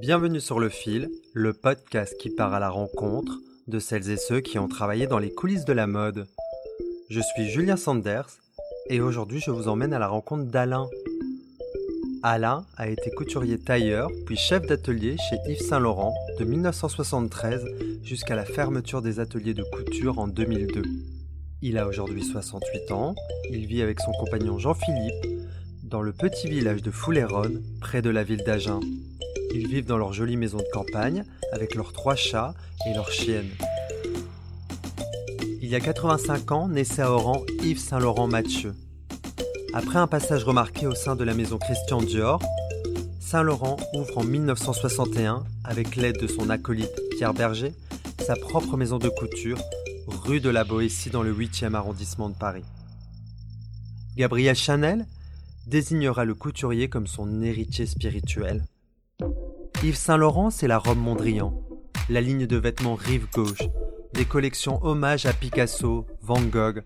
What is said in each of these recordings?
Bienvenue sur Le Fil, le podcast qui part à la rencontre de celles et ceux qui ont travaillé dans les coulisses de la mode. Je suis Julien Sanders et aujourd'hui je vous emmène à la rencontre d'Alain. Alain a été couturier tailleur puis chef d'atelier chez Yves Saint Laurent de 1973 jusqu'à la fermeture des ateliers de couture en 2002. Il a aujourd'hui 68 ans, il vit avec son compagnon Jean-Philippe dans le petit village de Fouléronne, près de la ville d'Agen. Ils vivent dans leur jolie maison de campagne avec leurs trois chats et leurs chiennes. Il y a 85 ans, naissait à Oran Yves Saint-Laurent Mathieu. Après un passage remarqué au sein de la maison Christian Dior, Saint-Laurent ouvre en 1961, avec l'aide de son acolyte Pierre Berger, sa propre maison de couture, rue de la Boétie dans le 8e arrondissement de Paris. Gabriel Chanel désignera le couturier comme son héritier spirituel. Yves Saint-Laurent, c'est la robe Mondrian, la ligne de vêtements rive gauche, des collections hommage à Picasso, Van Gogh.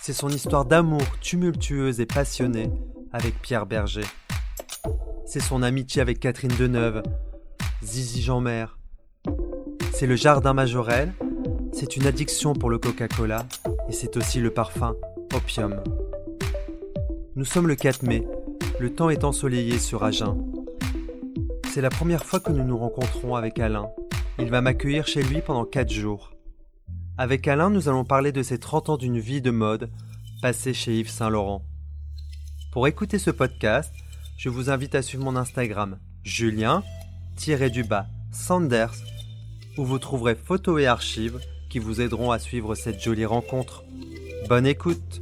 C'est son histoire d'amour tumultueuse et passionnée avec Pierre Berger. C'est son amitié avec Catherine Deneuve, Zizi Jeanmer. C'est le jardin Majorel, c'est une addiction pour le Coca-Cola et c'est aussi le parfum Opium. Nous sommes le 4 mai, le temps est ensoleillé sur Agen. C'est la première fois que nous nous rencontrons avec Alain. Il va m'accueillir chez lui pendant 4 jours. Avec Alain, nous allons parler de ses 30 ans d'une vie de mode passée chez Yves Saint Laurent. Pour écouter ce podcast, je vous invite à suivre mon Instagram, Julien-du-bas Sanders, où vous trouverez photos et archives qui vous aideront à suivre cette jolie rencontre. Bonne écoute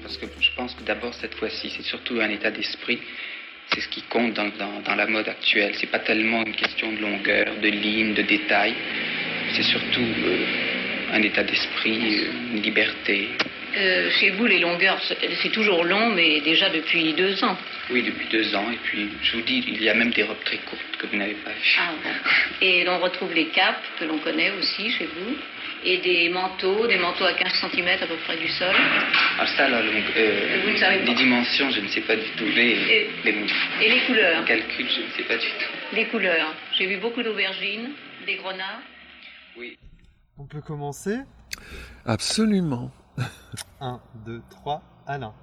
parce que je pense que d'abord cette fois-ci c'est surtout un état d'esprit. C'est ce qui compte dans, dans, la mode actuelle. C'est pas tellement une question de longueur de ligne de détail c'est surtout euh, un état d'esprit euh, une liberté. Euh, chez vous les longueurs c'est toujours long mais déjà depuis deux ans. Oui depuis deux ans. Et puis je vous dis il y a même des robes très courtes que vous n'avez pas vues. Ah, bon. et on retrouve les capes que l'on connaît aussi chez vous et des manteaux, des manteaux à 15 cm à peu près du sol. Ah ça, là, donc, euh, les dimensions, je ne sais pas du tout. Les, et, les, et les couleurs Les calculs, je ne sais pas du tout. Les couleurs. J'ai vu beaucoup d'aubergines, des grenats. Oui. On peut commencer Absolument. 1, 2, 3, Alain.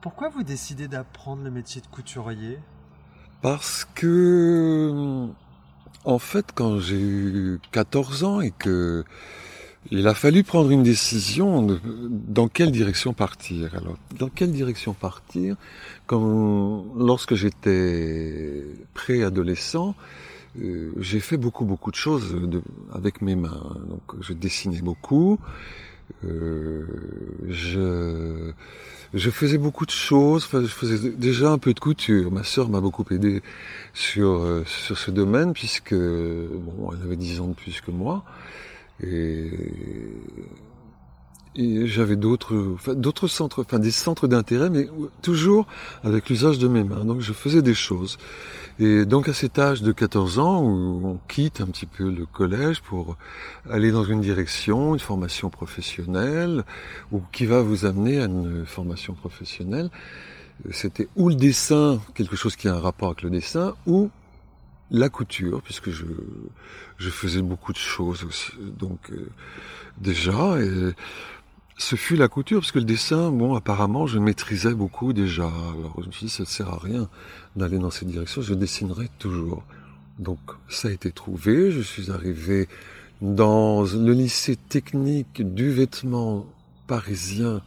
Pourquoi vous décidez d'apprendre le métier de couturier? Parce que en fait, quand j'ai eu 14 ans et que il a fallu prendre une décision dans quelle direction partir. Alors, dans quelle direction partir? Quand lorsque j'étais préadolescent, euh, j'ai fait beaucoup beaucoup de choses de, avec mes mains. Donc, je dessinais beaucoup. Euh, je faisais beaucoup de choses. Enfin, je faisais déjà un peu de couture. Ma sœur m'a beaucoup aidé sur euh, sur ce domaine puisque bon, elle avait 10 ans de plus que moi et j'avais d'autres d'autres centres enfin des centres d'intérêt mais toujours avec l'usage de mes mains donc je faisais des choses et donc à cet âge de 14 ans où on quitte un petit peu le collège pour aller dans une direction une formation professionnelle ou qui va vous amener à une formation professionnelle c'était ou le dessin quelque chose qui a un rapport avec le dessin ou la couture, puisque je, je faisais beaucoup de choses aussi. Donc euh, déjà, et ce fut la couture, parce que le dessin, bon, apparemment, je maîtrisais beaucoup déjà. Alors je me suis dit, ça ne sert à rien d'aller dans cette direction, je dessinerai toujours. Donc ça a été trouvé, je suis arrivé dans le lycée technique du vêtement parisien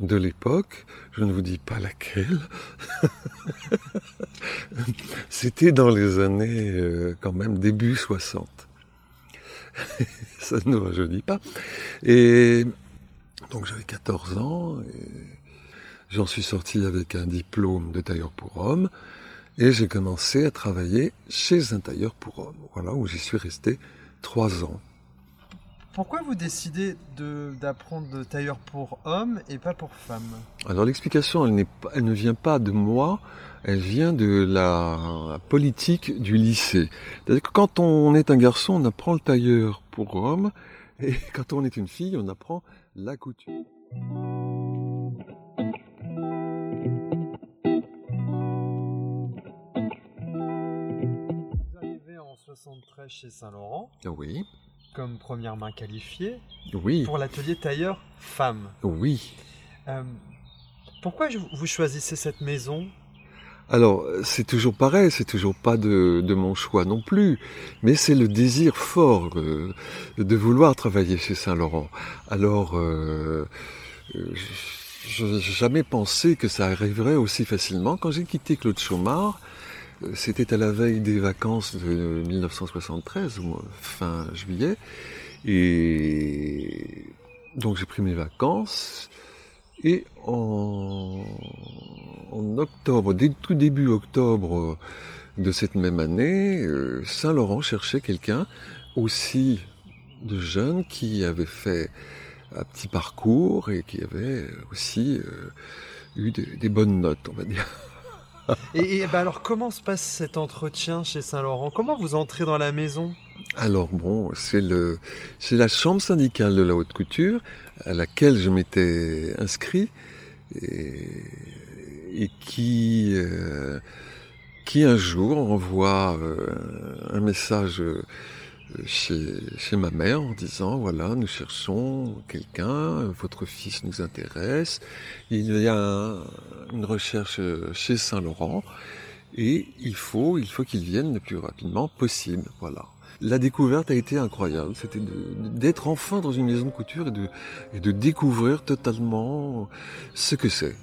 de l'époque, je ne vous dis pas laquelle, c'était dans les années euh, quand même début 60. Ça ne nous rajeunit pas. Et donc j'avais 14 ans, et j'en suis sorti avec un diplôme de tailleur pour homme, et j'ai commencé à travailler chez un tailleur pour homme, voilà, où j'y suis resté trois ans. Pourquoi vous décidez d'apprendre de, tailleur pour homme et pas pour femme Alors l'explication, elle, elle, ne vient pas de moi, elle vient de la politique du lycée. C'est-à-dire que quand on est un garçon, on apprend le tailleur pour homme, et quand on est une fille, on apprend la couture. Vous arrivez en 73 chez Saint-Laurent Oui, comme première main qualifiée oui, pour l'atelier tailleur femme. oui. Euh, pourquoi vous choisissez cette maison? Alors, c'est toujours pareil, c'est toujours pas de, mon choix non plus, mais c'est le désir fort euh, de vouloir travailler chez Saint-Laurent. Alors, euh, je jamais pensé que ça arriverait aussi facilement. Quand j'ai quitté Claude Chaumard, euh, c'était à la veille des vacances de 1973, ou fin juillet, et donc j'ai pris mes vacances. Et en, octobre, dès tout début octobre de cette même année, euh, Saint-Laurent cherchait quelqu'un aussi de jeune qui avait fait un petit parcours et qui avait aussi euh, eu des, des bonnes notes, on va dire. Et, et, bah alors comment se passe cet entretien chez Saint-Laurent? Comment vous entrez dans la maison? Alors bon, c'est le, c'est la chambre syndicale de la haute couture à laquelle je m'étais inscrit et, qui, euh, qui un jour envoie euh, un message euh, chez, chez ma mère en disant voilà nous cherchons quelqu'un, votre fils nous intéresse, il y a un- une recherche chez Saint-Laurent et il faut il faut qu'il vienne le plus rapidement possible voilà. La découverte a été incroyable. C'était d'être enfin dans une maison de couture et de, et de découvrir totalement ce que c'est.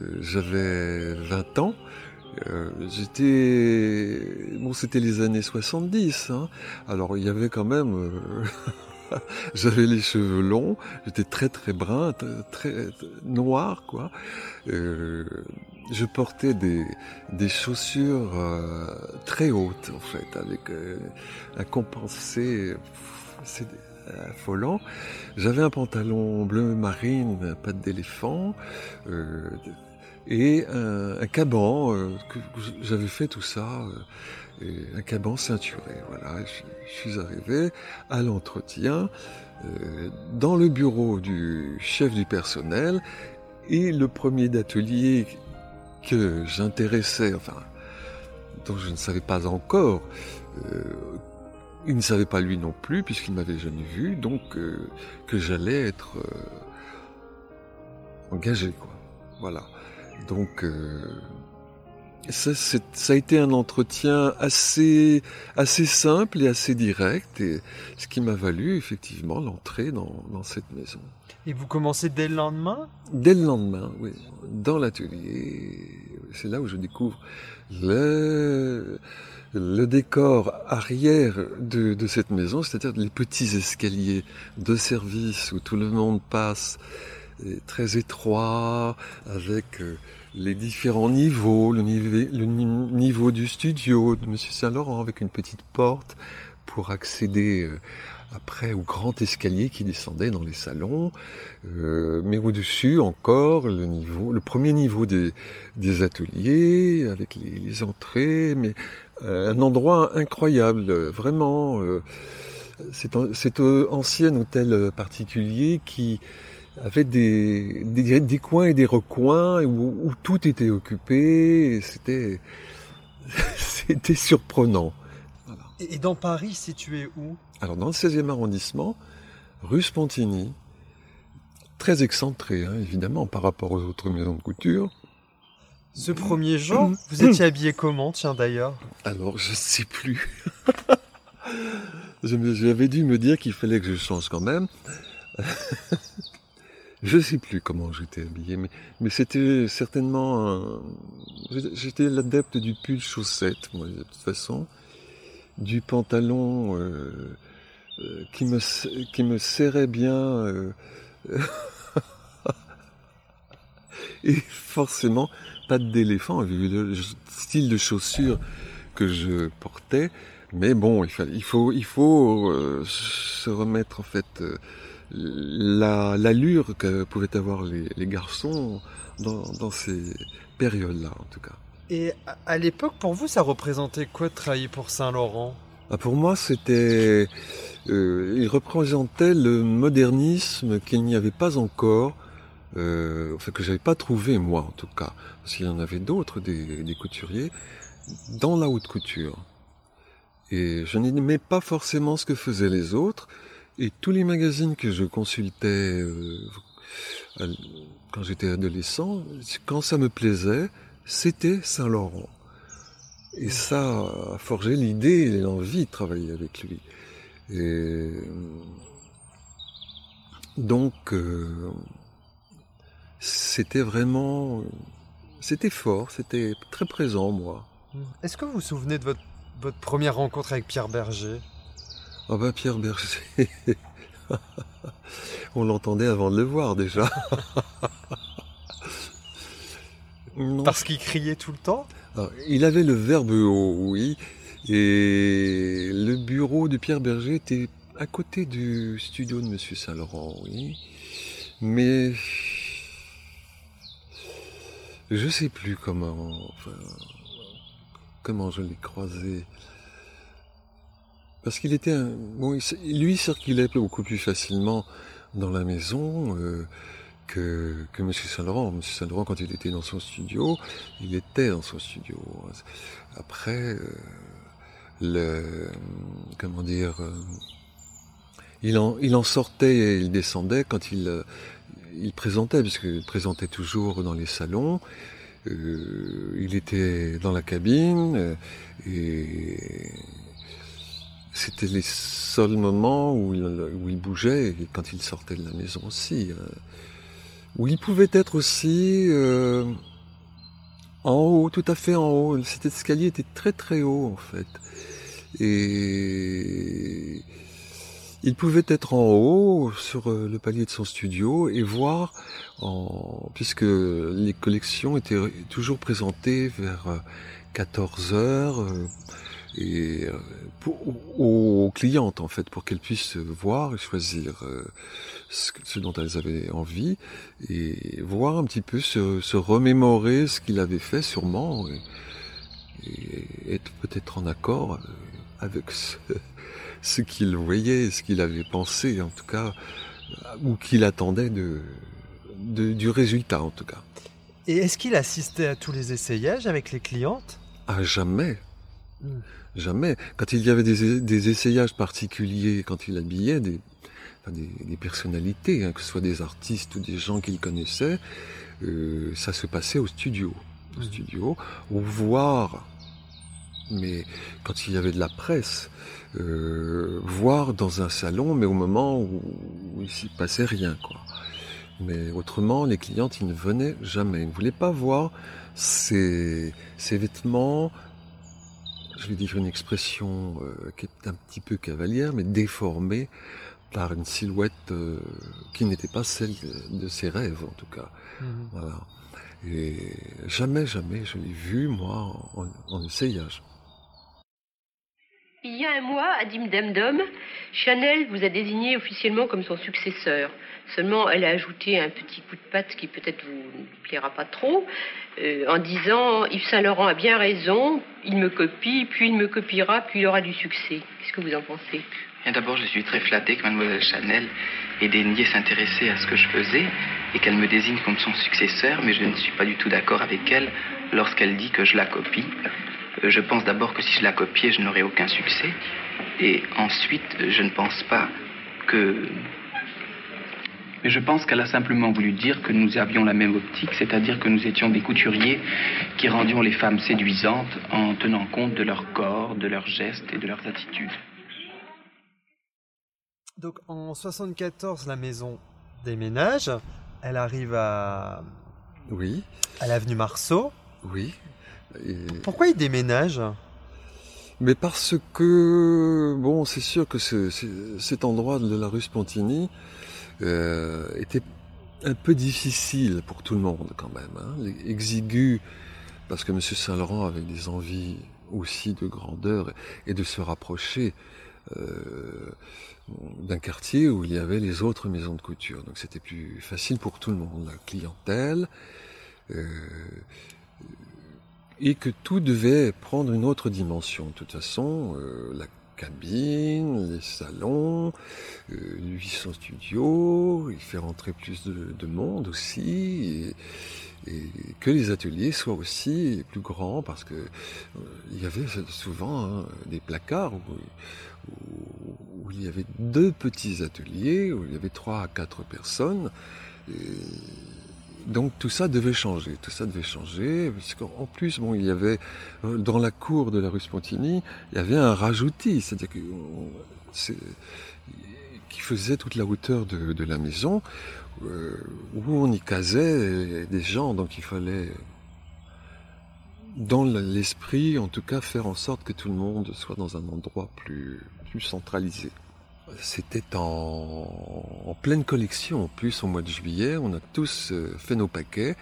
Euh, J'avais 20 ans. Euh, J'étais... Bon, c'était les années 70. Hein. Alors, il y avait quand même... euh, J'avais les cheveux longs, j'étais très très brun, très, très noir quoi. Euh, je portais des, des chaussures euh, très hautes en fait, avec euh, un compensé c'est affolant. J'avais un pantalon bleu marine, patte d'éléphant, euh, et un, un caban euh, que j'avais fait tout ça, euh, et un caban ceinturé. Voilà, je, je suis arrivé à l'entretien euh, dans le bureau du chef du personnel et le premier d'atelier que j'intéressais, enfin, dont je ne savais pas encore, euh, il ne savait pas lui non plus, puisqu'il m'avait jamais vu, donc euh, que j'allais être euh, engagé, quoi. Voilà. Donc, ça, ça a été un entretien assez, assez simple et assez direct, et ce qui m'a valu effectivement l'entrée dans cette maison. Et vous commencez dès le lendemain? Dès le lendemain, oui, dans l'atelier, c'est là où je découvre le, le décor arrière de, de cette maison, c'est-à-dire les petits escaliers de service où tout le monde passe, très étroit, avec euh, les différents niveaux, le, niveau, le ni- niveau du studio de Monsieur Saint-Laurent avec une petite porte pour accéder euh, après au grand escalier qui descendait dans les salons, euh, mais au-dessus encore le niveau, le premier niveau des, des ateliers avec les, les entrées, mais euh, un endroit incroyable, vraiment. euh, cet ancien hôtel particulier qui avait des, des, des coins et des recoins où, où tout était occupé. C'était c'était surprenant. Et dans Paris, situé où? Alors dans le 16e arrondissement, rue Spontini, très excentré hein, évidemment par rapport aux autres maisons de couture. Ce premier jour, vous étiez habillé comment, tiens d'ailleurs? Alors je sais plus. J'avais dû me dire qu'il fallait que je change quand même. je sais plus comment j'étais habillé, mais, mais c'était certainement un... J'étais l'adepte du pull chaussette, moi, de toute façon. Du pantalon euh, euh, qui, me, qui me serrait bien. euh, et forcément, pas d'éléphant, vu le style de chaussures que je portais. Mais bon, il, faut, il faut se remettre en fait la l'allure que pouvaient avoir les, les garçons dans, dans ces périodes-là, en tout cas. Et à- l'époque, pour vous, ça représentait quoi de travailler pour Saint-Laurent? Ah, pour moi, c'était, euh, il représentait le modernisme qu'il n'y avait pas encore euh, enfin que j'avais pas trouvé moi en tout cas, parce qu'il y en avait d'autres des, des couturiers dans la haute couture. Et je n'aimais pas forcément ce que faisaient les autres. Et tous les magazines que je consultais euh, quand j'étais adolescent, quand ça me plaisait, c'était Saint-Laurent. Et ça a forgé l'idée et l'envie de travailler avec lui. Et donc, euh, c'était vraiment, c'était fort, c'était très présent, moi. Est-ce que vous vous souvenez de votre, votre première rencontre avec Pierre Berger? Ah bah Pierre Berger, on l'entendait avant de le voir déjà. Parce qu'il criait tout le temps Il avait le verbe haut, oui. Et le bureau de Pierre Berger était à côté du studio de Monsieur Saint-Laurent, oui. Mais je sais plus comment, comment je l'ai croisé. Parce qu'il était un, bon, lui circulait beaucoup plus facilement dans la maison. Euh, que, que M. Saint-Laurent. M. Saint-Laurent, quand il était dans son studio, il était dans son studio. Après, euh, le, comment dire, euh, il, en, il en sortait et il descendait quand il, euh, il présentait, puisqu'il présentait toujours dans les salons. il était dans la cabine et c'était les seuls moments où il, où il bougeait et quand il sortait de la maison aussi. Hein où il pouvait être aussi euh, en haut, tout à fait en haut. Cet escalier était très très haut en fait. Et il pouvait être en haut sur euh, le palier de son studio et voir, puisque les collections étaient toujours présentées vers 14 euh, heures, et aux clientes en fait pour qu'elles puissent voir et choisir ce, dont elles avaient envie et voir un petit peu se, remémorer ce qu'il avait fait sûrement et, être peut-être en accord avec ce, ce qu'il voyait, ce qu'il avait pensé en tout cas, ou qu'il attendait de, du résultat en tout cas. Et est-ce qu'il assistait à tous les essayages avec les clientes? À jamais. Hmm. Jamais. Quand il y avait des, des essayages particuliers, quand il habillait des, des, personnalités, hein, que ce soit des artistes ou des gens qu'il connaissait, euh, ça se passait au studio. Au mmh. studio, ou voir, mais quand il y avait de la presse, euh, voir dans un salon, mais au moment où, il s'y passait rien, quoi. Mais autrement, les clientes, ils ne venaient jamais. Ils ne voulaient pas voir ces, ces vêtements, je vais dire une expression euh, qui est un petit peu cavalière, mais déformés par une silhouette euh, qui n'était pas celle de ses rêves en tout cas. Mhm. Voilà. Et jamais, jamais je l'ai vu moi en, essayage. Il y a un mois, à Dimdamdom, Chanel vous a désigné officiellement comme son successeur. Seulement, elle a ajouté un petit coup de patte qui peut-être vous plaira pas trop, euh, en disant Yves Saint Laurent a bien raison, il me copie, puis il me copiera, puis il aura du succès. Qu'est-ce que vous en pensez? D'abord, je suis très flatté que mademoiselle Chanel ait daigné s'intéresser à ce que je faisais et qu'elle me désigne comme son successeur, mais je ne suis pas du tout d'accord avec elle lorsqu'elle dit que je la copie. Euh, je pense d'abord que si je la copiais, je n'aurais aucun succès. Et ensuite, je ne pense pas que... Mais je pense qu'elle a simplement voulu dire que nous avions la même optique, c'est-à-dire que nous étions des couturiers qui rendions les femmes séduisantes en tenant compte de leur corps, de leurs gestes et de leurs attitudes. Donc en 74, la maison déménage. Elle arrive à. Oui. À l'avenue Marceau. Oui. Pourquoi il déménage? Mais parce que, bon, c'est sûr que cet endroit de la rue Spontini euh, était un peu difficile pour tout le monde quand même. Hein. Exigu, parce que M. Saint-Laurent avait des envies aussi de grandeur et de se rapprocher euh, d'un quartier où il y avait les autres maisons de couture. Donc c'était plus facile pour tout le monde, la clientèle, euh, et que tout devait prendre une autre dimension. De toute façon, euh, la les salons, 800 studios, il fait rentrer plus de, monde aussi, et, que les ateliers soient aussi plus grands, parce que il y avait souvent hein, des placards où, où, il y avait deux petits ateliers, où il y avait trois à quatre personnes. Donc tout ça devait changer, tout ça devait changer, puisqu'en plus, bon, il y avait euh, dans la cour de la rue Spontini, il y avait un rajouti, c'est-à-dire qui faisait toute la hauteur de, la maison, euh, où on y casait des gens, donc il fallait dans l'esprit, en tout cas, faire en sorte que tout le monde soit dans un endroit plus, plus centralisé. C'était en, pleine collection, en plus, au mois de juillet. On a tous euh, fait nos paquets,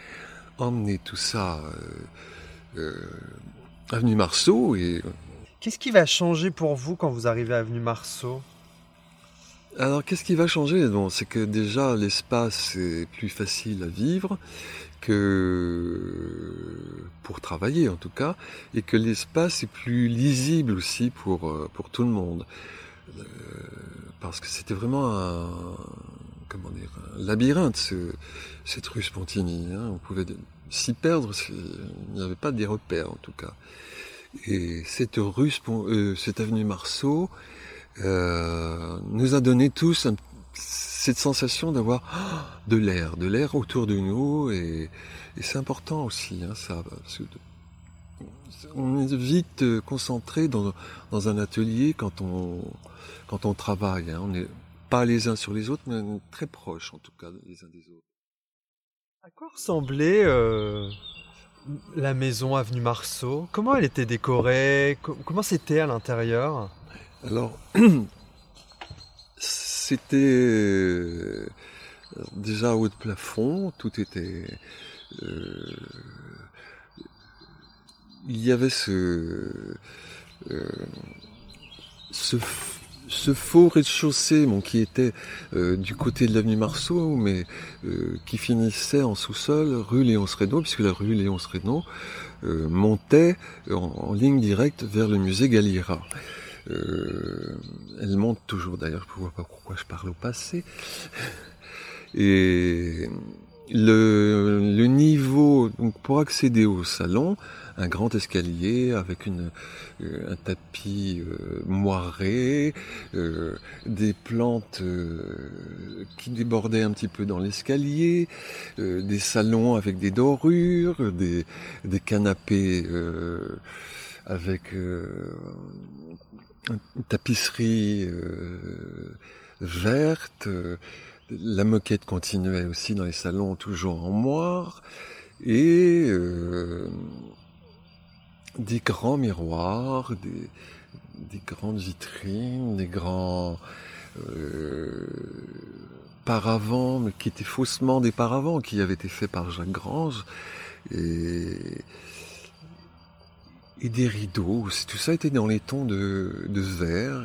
emmené tout ça euh, euh, avenue Marceau. Et... Qu'est-ce qui va changer pour vous quand vous arrivez à avenue Marceau? Alors, qu'est-ce qui va changer? Bon, C'est que déjà, l'espace est plus facile à vivre que pour travailler en tout cas, et que l'espace est plus lisible aussi pour, pour tout le monde. Euh, parce que c'était vraiment un, comment dire, un labyrinthe, ce, cette rue Spontini. Hein. On pouvait s'y perdre, il n'y avait pas des repères en tout cas. Et cette rue, euh, cette avenue Marceau, euh, nous a donné tous cette sensation d'avoir de l'air, de l'air autour de nous, et, c'est important aussi, hein, ça. on est vite concentré dans, dans, un atelier quand on, quand on travaille. Hein. On n'est pas les uns sur les autres, mais on est très proches en tout cas les uns des autres. À quoi ressemblait euh, la maison avenue Marceau? Comment elle était décorée? Comment c'était à l'intérieur? Alors, c'était euh, déjà haut de plafond, tout était... Euh, il y avait ce, euh, ce, faux rez-de-chaussée bon, qui était du côté de l'avenue Marceau, mais qui finissait en sous-sol rue Léon Sreno, puisque la rue Léon Sreno montait en, en, ligne directe vers le musée Galliera. Euh, elle monte toujours d'ailleurs, je ne vois pas pourquoi je parle au passé. Et le, le niveau, donc pour accéder au salon, un grand escalier avec une, euh, un tapis euh, moiré, euh, des plantes euh, qui débordaient un petit peu dans l'escalier, des salons avec des dorures, des, des canapés avec une tapisserie verte, la moquette continuait aussi dans les salons toujours en moire, et euh, des grands miroirs, des, des, grandes vitrines, des grands euh, paravents, mais qui étaient faussement des paravents, qui avaient été faits par Jacques Grange, et des rideaux. Tout ça était dans les tons de, de vert.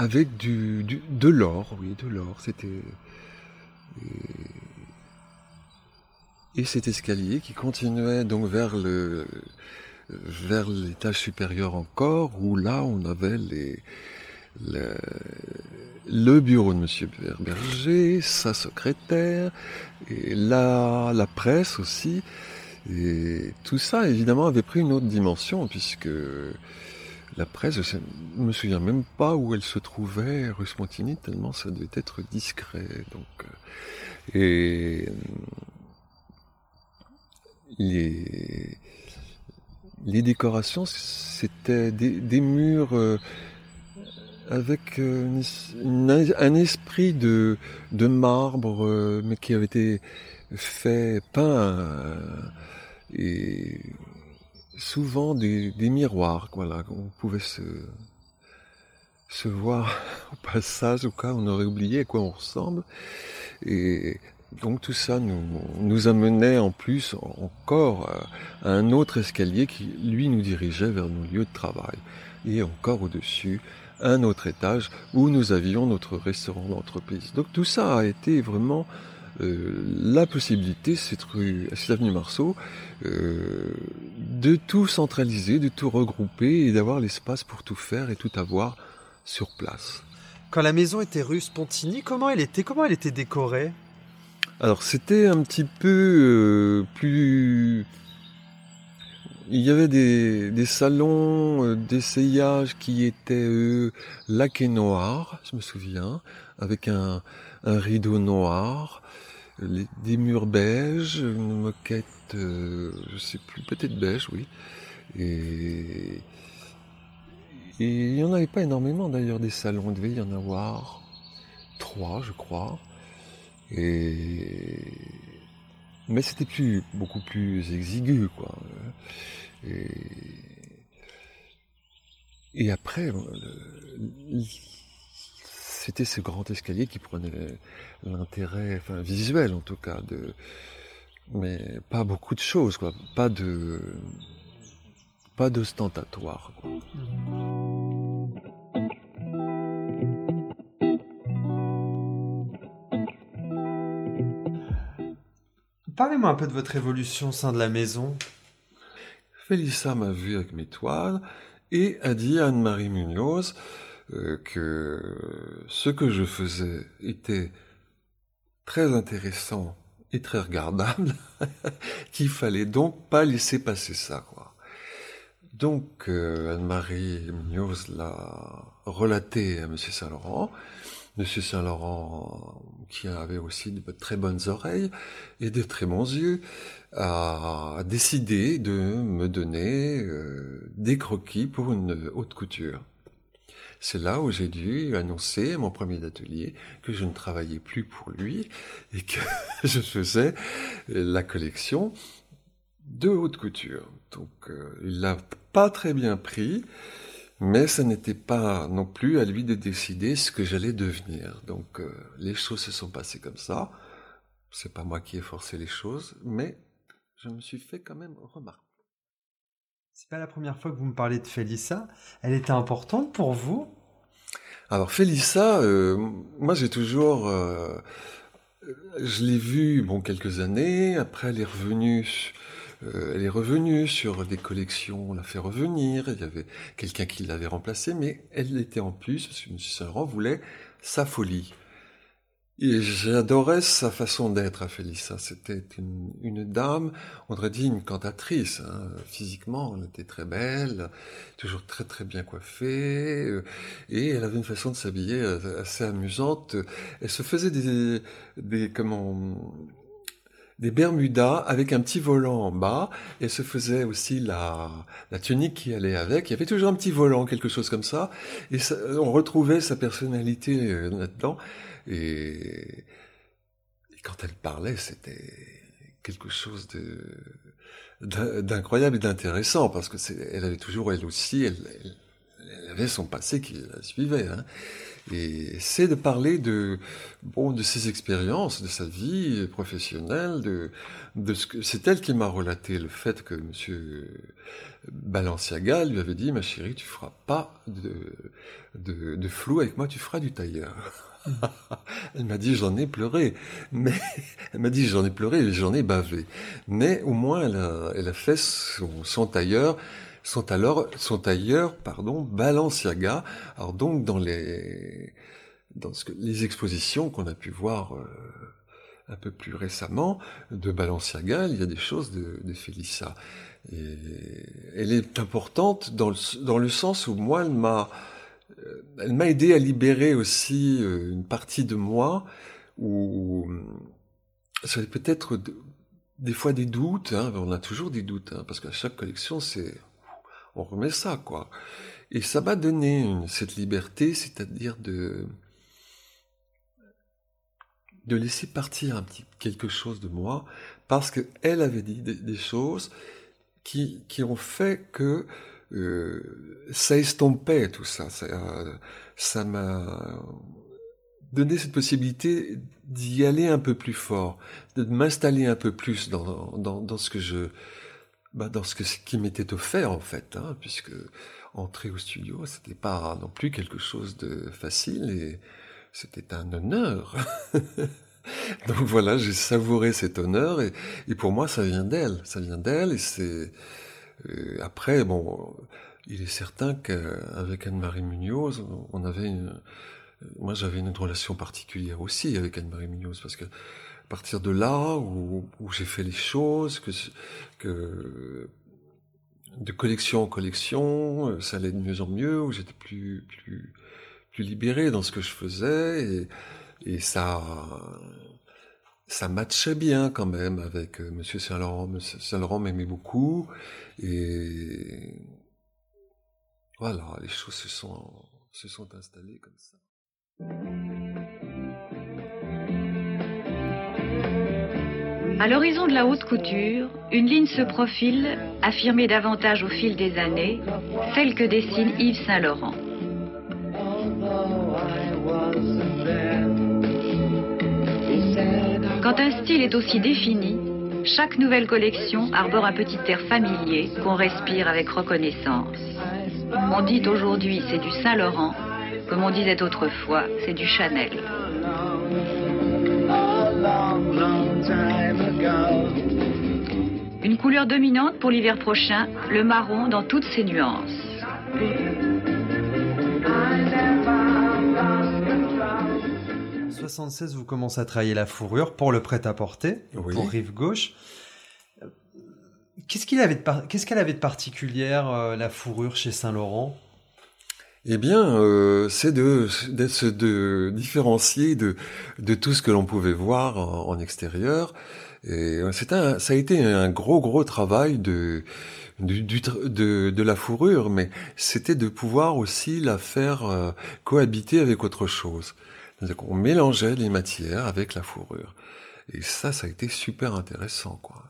Avec du, de l'or, oui, de l'or. C'était. Et, cet escalier qui continuait donc vers le vers l'étage supérieur encore, où là on avait les, le bureau de Monsieur Berger, sa secrétaire, et la, la presse aussi. Et tout ça, évidemment, avait pris une autre dimension, puisque la presse, je ne me souviens même pas où elle se trouvait, rue tellement ça devait être discret. Donc, euh, et les, les décorations, c'était des, murs euh, avec euh, un esprit de, marbre, euh, mais qui avait été fait, peint, euh, souvent des, des, miroirs, voilà, on pouvait se, se voir au passage, au cas où on aurait oublié à quoi on ressemble. Et donc tout ça nous, nous amenait en plus encore à un autre escalier qui, lui, nous dirigeait vers nos lieux de travail. Et encore au-dessus, un autre étage où nous avions notre restaurant d'entreprise. Donc tout ça a été vraiment euh, la possibilité, cette rue, cette avenue Marceau, euh, de tout centraliser, de tout regrouper et d'avoir l'espace pour tout faire et tout avoir sur place. Quand la maison était rue Spontini, comment elle était Comment elle était décorée? Alors c'était un petit peu plus il y avait des, des salons euh, d'essayage qui étaient eux, laqués noirs, je me souviens, avec un, un rideau noir, des murs beige, une moquette, euh, je sais plus, peut-être beige, oui. Et, il n'y en avait pas énormément d'ailleurs des salons, il devait y en avoir trois, je crois. Et mais c'était plus beaucoup plus exigu quoi. Et, après, c'était ce grand escalier qui prenait l'intérêt, enfin visuel en tout cas, de, mais pas beaucoup de choses, quoi. Pas de, pas d'ostentatoire. Parlez-moi un peu de votre évolution au sein de la maison. Félissa m'a vu avec mes toiles et a dit à Anne-Marie Munoz que ce que je faisais était très intéressant et très regardable, qu'il fallait donc pas laisser passer ça, quoi. Donc euh, Anne-Marie Munoz l'a relaté à M. Saint-Laurent, Monsieur Saint-Laurent, qui avait aussi de très bonnes oreilles et de très bons yeux, a décidé de me donner euh, des croquis pour une haute couture. C'est là où j'ai dû annoncer à mon premier atelier que je ne travaillais plus pour lui et que je faisais la collection de haute couture. Donc euh, il l'a pas très bien pris. Mais ce n'était pas non plus à lui de décider ce que j'allais devenir. Donc euh, les choses se sont passées comme ça. C'est pas moi qui ai forcé les choses, mais je me suis fait quand même remarquer. C'est pas la première fois que vous me parlez de Félissa. Elle était importante pour vous Alors Félissa, euh, moi j'ai toujours, euh, je l'ai vue bon quelques années. Après elle est revenue euh, elle est revenue sur des collections, on l'a fait revenir, il y avait quelqu'un qui l'avait remplacée, mais elle était en plus, parce que M. Saint-Laurent voulait sa folie. J'adorais sa façon d'être à Félissa. C'était une, dame, on aurait dit une cantatrice. Hein. Physiquement, elle était très belle, toujours très très bien coiffée, euh, et elle avait une façon de s'habiller assez amusante. Elle se faisait des, des comment des Bermudas avec un petit volant en bas et se faisait aussi la, la tunique qui allait avec. Il y avait toujours un petit volant, quelque chose comme ça. Et on retrouvait sa personnalité euh, là-dedans. Et, quand elle parlait, c'était quelque chose d'incroyable et d'intéressant parce que elle avait toujours elle aussi elle, avait son passé qui la suivait hein. Et c'est de parler de bon de ses expériences, de sa vie professionnelle, de de ce que c'est elle qui m'a relaté le fait que Monsieur Balenciaga lui avait dit ma chérie tu feras pas de, de flou avec moi, tu feras du tailleur. elle m'a dit j'en ai pleuré, mais elle m'a dit j'en ai pleuré j'en ai bavé. Mais au moins elle a, elle a fait son, son tailleur pardon, Balenciaga. Alors donc dans les dans ce que, les expositions qu'on a pu voir euh, un peu plus récemment de Balenciaga, il y a des choses de, de Félissa. Et elle est importante dans le, dans le sens où moi, elle m'a elle m'a aidé à libérer aussi euh, une partie de moi où ça peut-être des fois des doutes, hein, on a toujours des doutes, hein, parce qu'à chaque collection, c'est on remet ça, quoi. Et ça m'a donné cette liberté, c'est-à-dire de de laisser partir un petit quelque chose de moi, parce qu'elle avait dit des, choses qui ont fait que euh, ça estompait tout ça. Ça m'a donné cette possibilité d'y aller un peu plus fort, de m'installer un peu plus dans, dans, ce que je bah, dans ce, que, ce qui m'était offert en fait, hein, puisque entrer au studio, c'était pas non plus quelque chose de facile et c'était un honneur. Donc voilà, j'ai savouré cet honneur et, pour moi, ça vient d'elle. Ça vient d'elle et c'est euh, après bon, il est certain qu'avec Anne-Marie Munoz, on avait une, moi j'avais une relation particulière aussi avec Anne-Marie Munoz parce que à partir de là où, j'ai fait les choses, que, que de collection en collection, ça allait de mieux en mieux, où j'étais plus plus plus libéré dans ce que je faisais et ça ça matchait bien quand même avec euh, Monsieur Saint-Laurent. Monsieur Saint-Laurent m'aimait beaucoup et voilà, les choses se sont se sont installées comme ça. À l'horizon de la haute couture, une ligne se profile, affirmée davantage au fil des années, celle que dessine Yves Saint-Laurent. Quand un style est aussi défini, chaque nouvelle collection arbore un petit air familier qu'on respire avec reconnaissance. On dit aujourd'hui c'est du Saint-Laurent, comme on disait autrefois c'est du Chanel. Une couleur dominante pour l'hiver prochain, le marron dans toutes ses nuances. 76, vous commencez à travailler la fourrure pour le prêt-à-porter, Oui. pour Rive Gauche. Qu'est-ce avait par- qu'elle avait de particulière, euh, la fourrure chez Saint-Laurent? Eh bien, euh, c'est de, de se de différencier de, de tout ce que l'on pouvait voir en, en extérieur. Et euh, c'est un, ça a été un gros, gros travail de, du, du tr- de, de la fourrure, mais c'était de pouvoir aussi la faire euh, cohabiter avec autre chose. C'est-à-dire mélangeait les matières avec la fourrure. Et ça, ça a été super intéressant, quoi.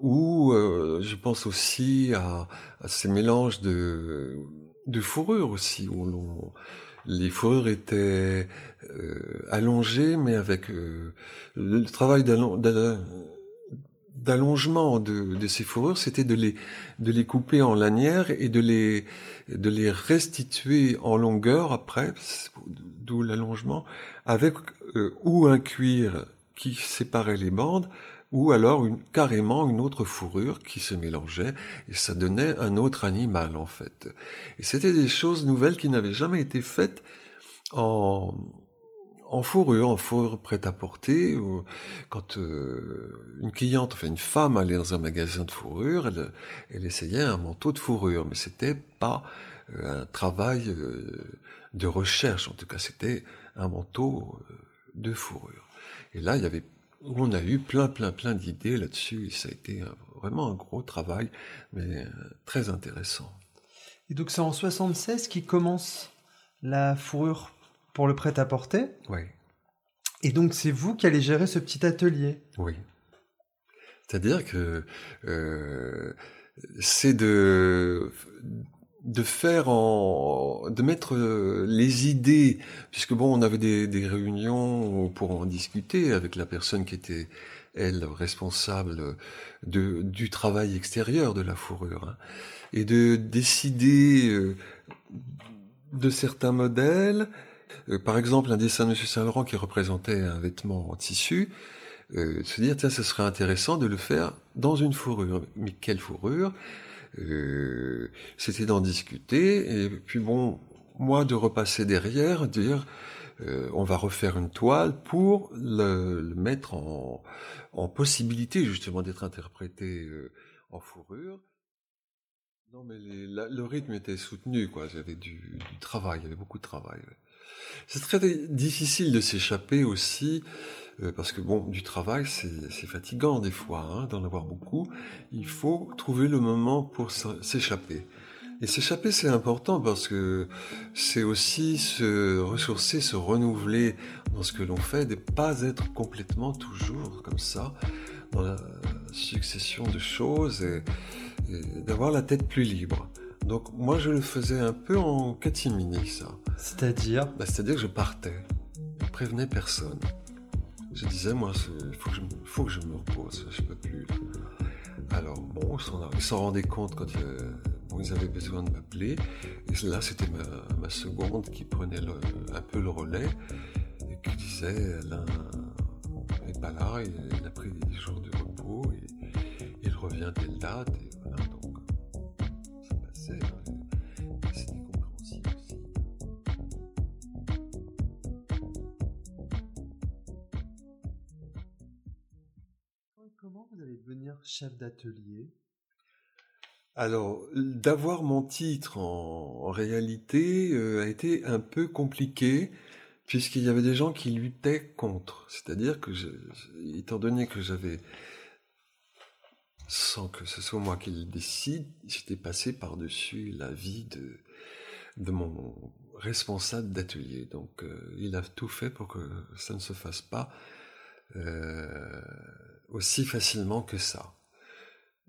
Ou euh, je pense aussi à, à ces mélanges de, de fourrures aussi, où l'on, les fourrures étaient euh, allongées, mais avec euh, le travail d'allon- d'all- d'allongement de, de ces fourrures, c'était de les, de les couper en lanières et de les, de les restituer en longueur après, d'où l'allongement, avec euh, ou un cuir qui séparait les bandes, ou alors une, carrément une autre fourrure qui se mélangeait, et ça donnait un autre animal en fait. Et c'était des choses nouvelles qui n'avaient jamais été faites en, en fourrure, en fourrure prête à porter. Ou quand euh, une cliente, enfin une femme allait dans un magasin de fourrure, elle, essayait un manteau de fourrure, mais c'était pas euh, un travail euh, de recherche, en tout cas c'était un manteau de fourrure. Et là, il y avait, on a eu plein, plein, plein d'idées là-dessus, et ça a été vraiment un gros travail, mais très intéressant. Et donc c'est en 76 qu'il commence la fourrure pour le prêt-à-porter. Oui. Et donc c'est vous qui allez gérer ce petit atelier. Oui. C'est-à-dire que euh, c'est de de faire en de mettre euh, les idées puisque bon on avait des, des réunions pour en discuter avec la personne qui était elle responsable de du travail extérieur de la fourrure hein, et de décider euh, de certains modèles par exemple un dessin de Monsieur Saint-Laurent qui représentait un vêtement en tissu euh, se dire tiens ce serait intéressant de le faire dans une fourrure. Mais quelle fourrure? Euh, c'était d'en discuter. Et puis bon moi de repasser derrière dire euh, on va refaire une toile pour le, mettre en, possibilité justement d'être interprété euh, en fourrure. Non mais le rythme était soutenu quoi. J'avais du, du travail il y avait beaucoup de travail. C'est très difficile de s'échapper aussi euh, parce que bon, du travail, c'est fatigant des fois, hein, d'en avoir beaucoup. Il faut trouver le moment pour s'échapper. Et s'échapper, c'est important parce que c'est aussi se ressourcer, se renouveler dans ce que l'on fait, de pas être complètement toujours comme ça dans la succession de choses et d'avoir la tête plus libre. Donc moi, je le faisais un peu en catimini, ça. C'est-à-dire Bah, C'est-à-dire que je partais, je prévenais personne. Je disais, moi, il faut, que je me- faut que je me repose, je peux plus. Alors, bon, ils s'en rendaient compte quand euh, bon, ils avaient besoin de m'appeler. Et là, c'était ma, ma seconde qui prenait le- un peu le relais et qui disait, Alain, pas là, il, a pris des jours de repos et il revient telle date. Et voilà, donc aussi. Comment vous allez devenir chef d'atelier? Alors, d'avoir mon titre en, en réalité euh, a été un peu compliqué puisqu'il y avait des gens qui luttaient contre. C'est-à-dire que, je, étant donné que j'avais, sans que ce soit moi qui le décide, j'étais passé par-dessus la vie de, de mon responsable d'atelier. Donc, euh, il a tout fait pour que ça ne se fasse pas euh, aussi facilement que ça.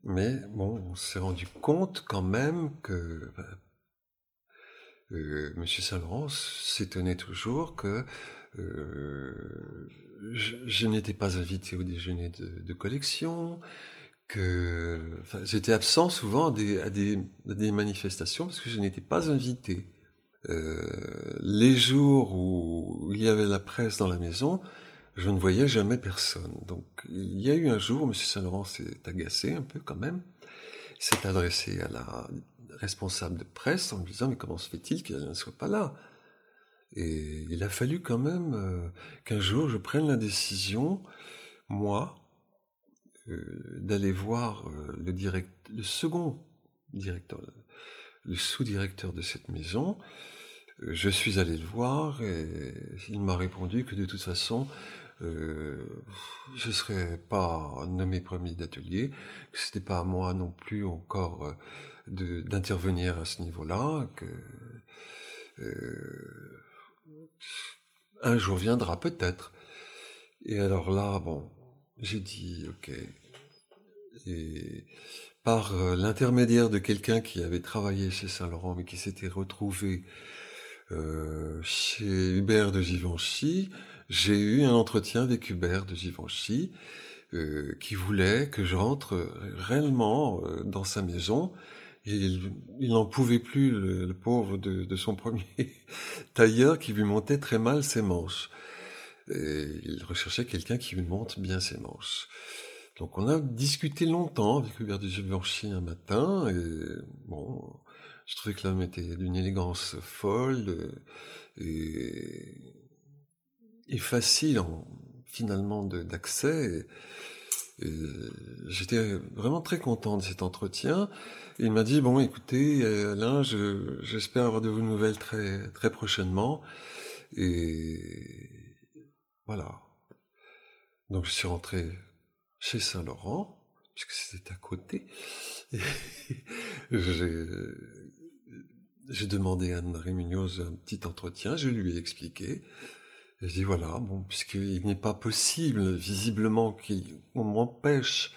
Mais bon, on s'est rendu compte quand même que euh, Monsieur Saint-Laurent s'étonnait toujours que je, n'étais pas invité au déjeuner de collection, j'étais absent souvent à des, manifestations parce que je n'étais pas invité. Euh, les jours où il y avait la presse dans la maison, je ne voyais jamais personne. Donc il y a eu un jour, Monsieur Saint-Laurent s'est agacé un peu quand même, s'est adressé à la responsable de presse en me disant mais comment se fait-il qu'elle ne soit pas là? Et il a fallu quand même euh, qu'un jour je prenne la décision, moi, d'aller voir euh, le, direct, le second directeur, le sous-directeur de cette maison. Je suis allé le voir et il m'a répondu que de toute façon, euh, je ne serais pas nommé premier d'atelier, que c'était pas à moi non plus encore d'intervenir à ce niveau-là, que euh, un jour viendra peut-être. Et alors là, bon, j'ai dit ok. Et par euh, l'intermédiaire de quelqu'un qui avait travaillé chez Saint-Laurent mais qui s'était retrouvé euh, chez Hubert de Givenchy, j'ai eu un entretien avec Hubert de Givenchy euh, qui voulait que je rentre réellement dans sa maison il, n'en pouvait plus, le, pauvre de, son premier tailleur qui lui montait très mal ses manches. Et il recherchait quelqu'un qui lui monte bien ses manches. Donc on a discuté longtemps avec Hubert de Givenchy un matin, et bon, je trouvais que l'homme était d'une élégance folle et, et facile en, finalement d'accès. J'étais vraiment très content de cet entretien. il m'a dit bon, écoutez, Alain, j'espère avoir de vos nouvelles très très prochainement. Et voilà. Donc je suis rentré chez Saint Laurent puisque c'était à côté. J'ai demandé à Anne-Marie Munoz un petit entretien. Je lui ai expliqué. Et je dis voilà, bon, puisqu'il n'est pas possible, visiblement, qu'on m'empêche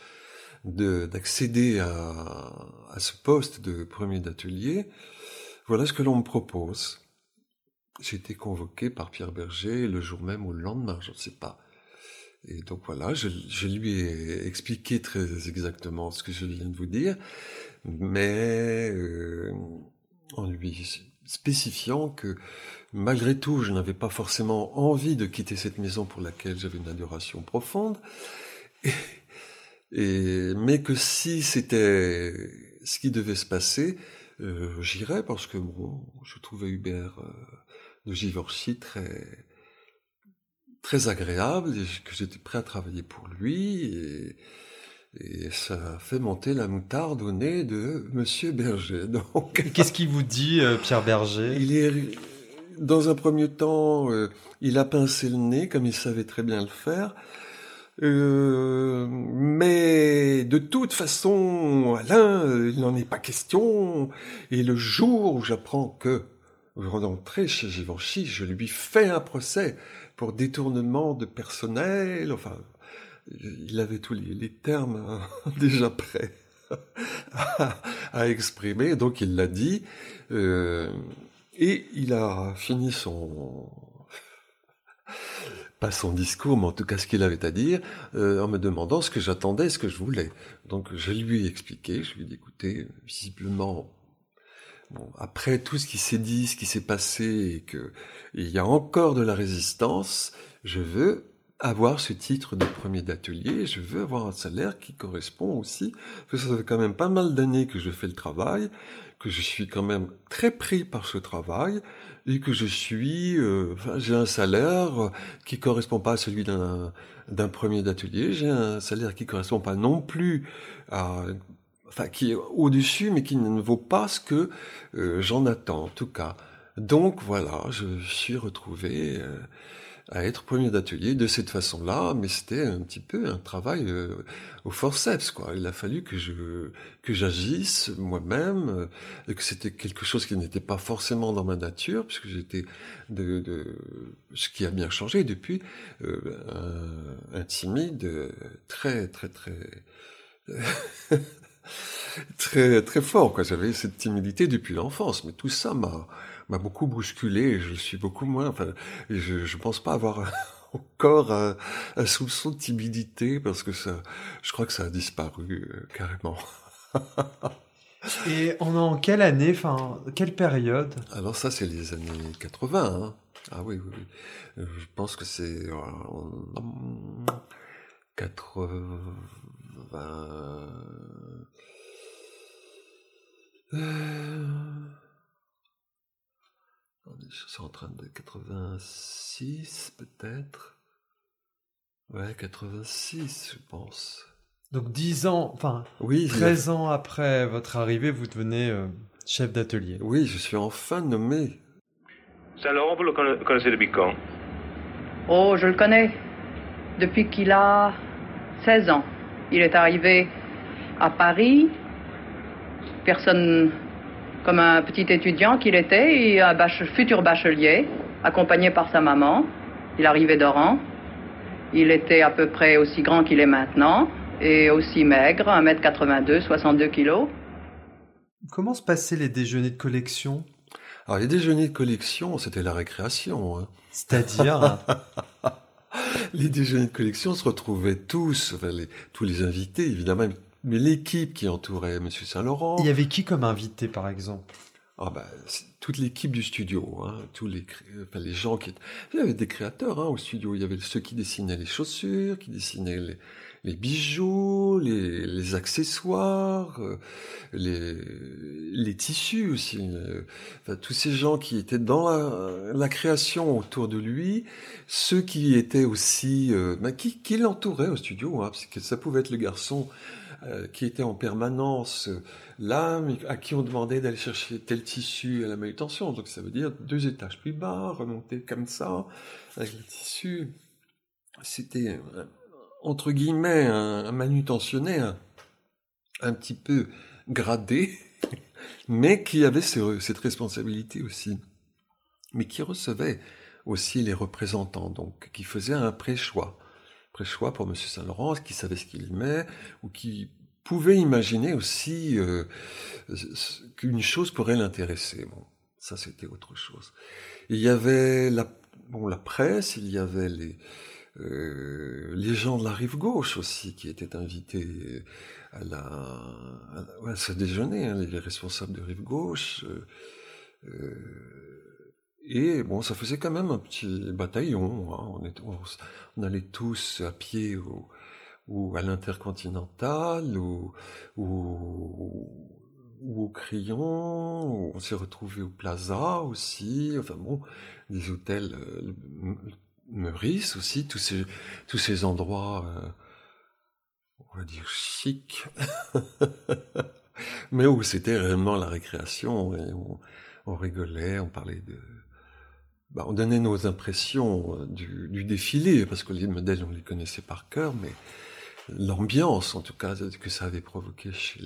d'accéder à, à, ce poste de premier d'atelier, voilà ce que l'on me propose. J'ai été convoqué par Pierre Berger le jour même ou le lendemain, je ne sais pas. Et donc voilà, je, lui ai expliqué très exactement ce que je viens de vous dire, mais euh, en lui spécifiant que malgré tout, je n'avais pas forcément envie de quitter cette maison pour laquelle j'avais une adoration profonde, et, mais que si c'était ce qui devait se passer, euh, j'irais parce que bon, je trouvais Hubert euh, de Givenchy très très agréable et que j'étais prêt à travailler pour lui et, et ça a fait monter la moutarde au nez de Monsieur Berger. Donc, qu'est-ce qu'il vous dit, euh, Pierre Berger? Il est dans un premier temps, euh, il a pincé le nez comme il savait très bien le faire. Euh, mais de toute façon, Alain, il n'en est pas question. Et le jour où j'apprends que rentrez chez Givenchy, je lui fais un procès pour détournement de personnel. Enfin, il avait tous les, les termes hein, déjà prêts à, à, exprimer, donc il l'a dit. Euh, et il a fini son pas son discours, mais en tout cas ce qu'il avait à dire, euh, en me demandant ce que j'attendais, ce que je voulais. Donc je lui ai expliqué, je lui ai dit, écoutez, visiblement, après tout ce qui s'est dit, ce qui s'est passé, et que il y a encore de la résistance, je veux avoir ce titre de premier d'atelier, je veux avoir un salaire qui correspond aussi, parce que ça fait quand même pas mal d'années que je fais le travail, que je suis quand même très pris par ce travail, et que je suis, euh, j'ai un salaire qui correspond pas à celui d'un d'un premier d'atelier, j'ai un salaire qui correspond pas non plus à enfin qui est au-dessus, mais qui ne vaut pas ce que euh, j'en attends, en tout cas. Donc voilà, je suis retrouvé euh, à être premier d'atelier de cette façon-là, mais c'était un petit peu un travail euh, au forceps, quoi. Il a fallu que je que j'agisse moi-même, euh, que c'était quelque chose qui n'était pas forcément dans ma nature, puisque j'étais de, de, ce qui a bien changé depuis, euh, un, un, timide très très très très très fort, quoi. J'avais cette timidité depuis l'enfance, mais tout ça m'a m'a beaucoup bousculé. je suis beaucoup moins. Enfin, je, je pense pas avoir encore un, un, soupçon de timidité parce que ça, je crois que ça a disparu euh, carrément. Et on est en quelle année, enfin, quelle période? Alors ça, c'est les années 80. Hein. Ah oui, oui, oui. Euh, je pense que c'est en 80. Euh... C'est en train de 86 peut-être. Ouais, 86 je pense. Donc 10 ans, enfin oui, 13 ans après votre arrivée, vous devenez euh, chef d'atelier. Oui, je suis enfin nommé. Saint-Laurent, vous le connaissez depuis quand? Oh, je le connais. Depuis qu'il a 16 ans. Il est arrivé à Paris. Personne comme un petit étudiant qu'il était, et un futur bachelier, accompagné par sa maman. Il arrivait d'Oran. Il était à peu près aussi grand qu'il est maintenant, et aussi maigre, 1m82, 62 kilos. Comment se passaient les déjeuners de collection? Alors les déjeuners de collection, c'était la récréation. Hein. C'est-à-dire? Les déjeuners de collection se retrouvaient tous, enfin, les, tous les invités évidemment, mais l'équipe qui entourait M. Saint-Laurent. Il y avait qui comme invité, par exemple? Ah bah, toute l'équipe du studio, hein, tous les, enfin, les gens qui... Il y avait des créateurs hein, au studio, il y avait ceux qui dessinaient les chaussures, qui dessinaient les, les bijoux, les, les accessoires, euh, les, les tissus aussi. Euh, enfin, tous ces gens qui étaient dans la, la, création autour de lui, ceux qui étaient aussi... Euh, bah, qui, qui l'entouraient au studio, hein, parce que ça pouvait être le garçon euh, qui était en permanence euh, là, à qui on demandait d'aller chercher tel tissu à la manutention. Donc ça veut dire deux étages plus bas, remonter comme ça, avec le tissu. C'était, euh, entre guillemets, un, manutentionnaire un petit peu gradé, mais qui avait cette responsabilité aussi, mais qui recevait aussi les représentants, donc qui faisait un pré-choix pré-choix pour M. Saint-Laurent, qui savait ce qu'il aimait, ou qui pouvait imaginer aussi euh, qu'une chose pourrait l'intéresser. Bon, ça c'était autre chose. Il y avait la, bon, la presse, il y avait les, euh, les gens de la rive gauche aussi qui étaient invités à, la, à, ce déjeuner, hein, les responsables de rive gauche. Euh et bon, ça faisait quand même un petit bataillon. Hein. On, allait tous à pied ou à l'Intercontinental, ou, au Crayon, on s'est retrouvé au Plaza aussi, enfin bon, des hôtels euh, Meurice aussi, tous ces, tous ces endroits, euh, on va dire chic, mais où c'était réellement la récréation, et on rigolait, on parlait de bah, on donnait nos impressions euh, du, du, défilé, parce que les modèles, on les connaissait par cœur, mais l'ambiance, en tout cas, que ça avait provoqué chez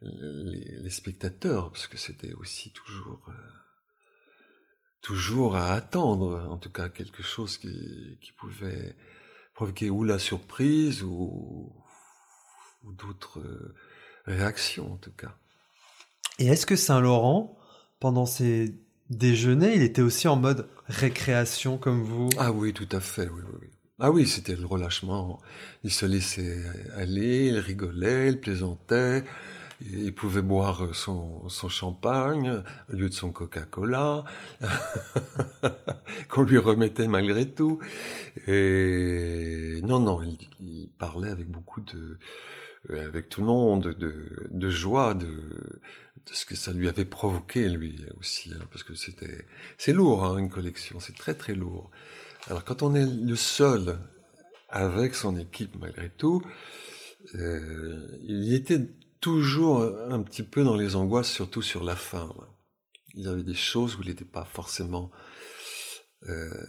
les, les, spectateurs, parce que c'était aussi toujours, euh, toujours à attendre, en tout cas, quelque chose qui, qui pouvait provoquer ou la surprise ou, ou d'autres euh, réactions, en tout cas. Et est-ce que Saint-Laurent, pendant ces déjeuner, il était aussi en mode récréation comme vous Ah oui, tout à fait, oui, oui. Ah oui, c'était le relâchement. Il se laissait aller, il rigolait, il plaisantait. il pouvait boire son, champagne au lieu de son Coca-Cola, qu'on lui remettait malgré tout. Et non, non, il, il parlait avec beaucoup de, avec tout le monde, de, de joie, de, ce que ça lui avait provoqué lui aussi, hein, parce que c'était, c'est lourd hein, une collection, c'est très très lourd. Alors quand on est le seul avec son équipe malgré tout, euh, il était toujours un petit peu dans les angoisses, surtout sur la fin. Il y avait des choses où il n'était pas forcément euh,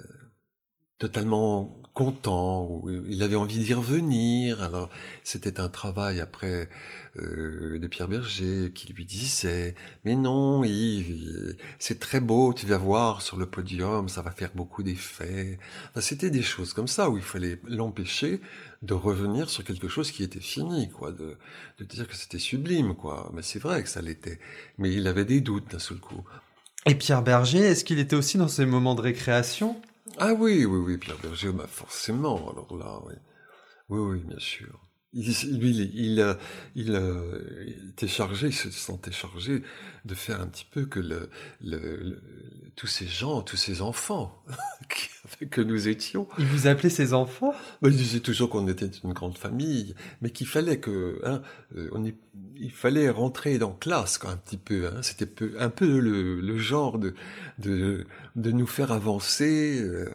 totalement content, il avait envie d'y revenir. Alors c'était un travail après euh, de Pierre Berger qui lui disait mais non Yves, c'est très beau, tu vas voir sur le podium, ça va faire beaucoup d'effets. C'était des choses comme ça où il fallait l'empêcher de revenir sur quelque chose qui était fini, quoi, de, de dire que c'était sublime, quoi. Mais c'est vrai que ça l'était. Mais il avait des doutes d'un seul coup. Et Pierre Berger, est-ce qu'il était aussi dans ces moments de récréation? Ah oui, oui, oui, Pierre Berger, bah forcément, alors là, oui. Oui, oui, bien sûr. Il, lui, il, il, il, était chargé, il se sentait chargé de faire un petit peu que le, le, tous ces gens, tous ces enfants que nous étions. Il vous appelait ses enfants? Bah, Il disait toujours qu'on était une grande famille, mais qu'il fallait que, hein, euh, on il fallait rentrer dans classe quoi, un petit peu. Hein, C'était un peu le, le genre de, de, de nous faire avancer. Euh,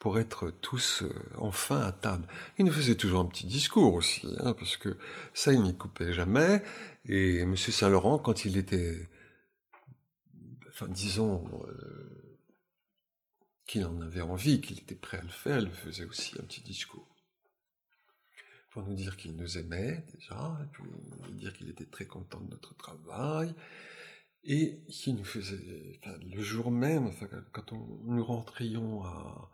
pour être tous euh, enfin à table. Il nous faisait toujours un petit discours aussi, hein, parce que ça, il n'y coupait jamais. Et M. Saint-Laurent, quand il était, enfin, disons, euh, qu'il en avait envie, qu'il était prêt à le faire, il nous faisait aussi un petit discours. Pour nous dire qu'il nous aimait déjà, et puis nous dire qu'il était très content de notre travail, et qu'il nous faisait, le jour même, quand on, nous rentrions à,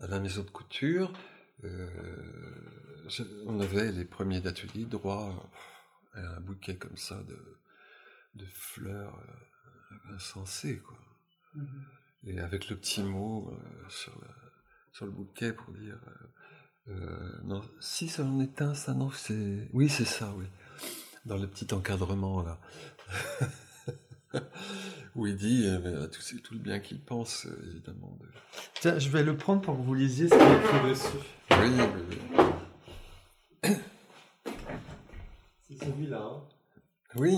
à la maison de couture, euh, on avait les premiers d'atelier droit à un bouquet comme ça de, de fleurs euh, insensées, quoi. Mm-hmm. Et avec le petit mot euh, sur, le, sur le bouquet pour dire non, si ça en est un, ça non, c'est. Oui, c'est ça, oui. Dans le petit encadrement, là. où il dit euh, tout, tout, le bien qu'il pense, euh, évidemment. De... Tiens, je vais le prendre pour que vous lisiez ce qu'il y a écrit dessus. Oui, oui, C'est celui-là. Hein. Oui.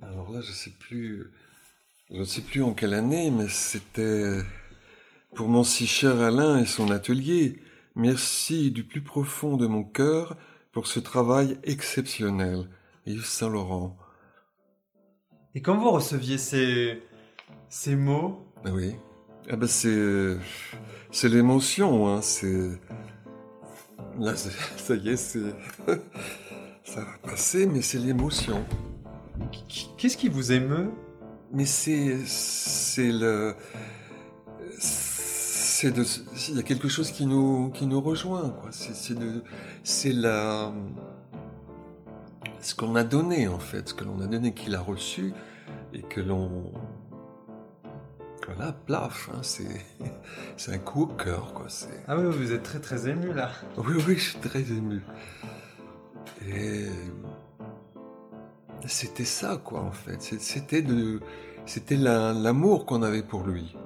Alors là, je sais plus, je ne sais plus en quelle année, mais c'était pour mon si cher Alain et son atelier. Merci du plus profond de mon cœur pour ce travail exceptionnel. Yves Saint-Laurent. Et quand vous receviez ces, ces mots? Ah Oui. Ah ben c'est, c'est l'émotion, hein. C'est. Là, ça y est, c'est. ça va passer, mais c'est l'émotion. Qu'est-ce qui vous émeut? Mais c'est. C'est le. C'est de. Il y a quelque chose qui nous, qui nous rejoint, quoi. C'est, c'est de. C'est la ce qu'on a donné en fait, ce que l'on a donné, qu'il a reçu et que l'on voilà, plaf, hein, c'est c'est un coup au cœur quoi. Ah oui, vous êtes très très ému là. Oui oui, je suis très ému. Et c'était ça quoi en fait. C'était de c'était l'amour qu'on avait pour lui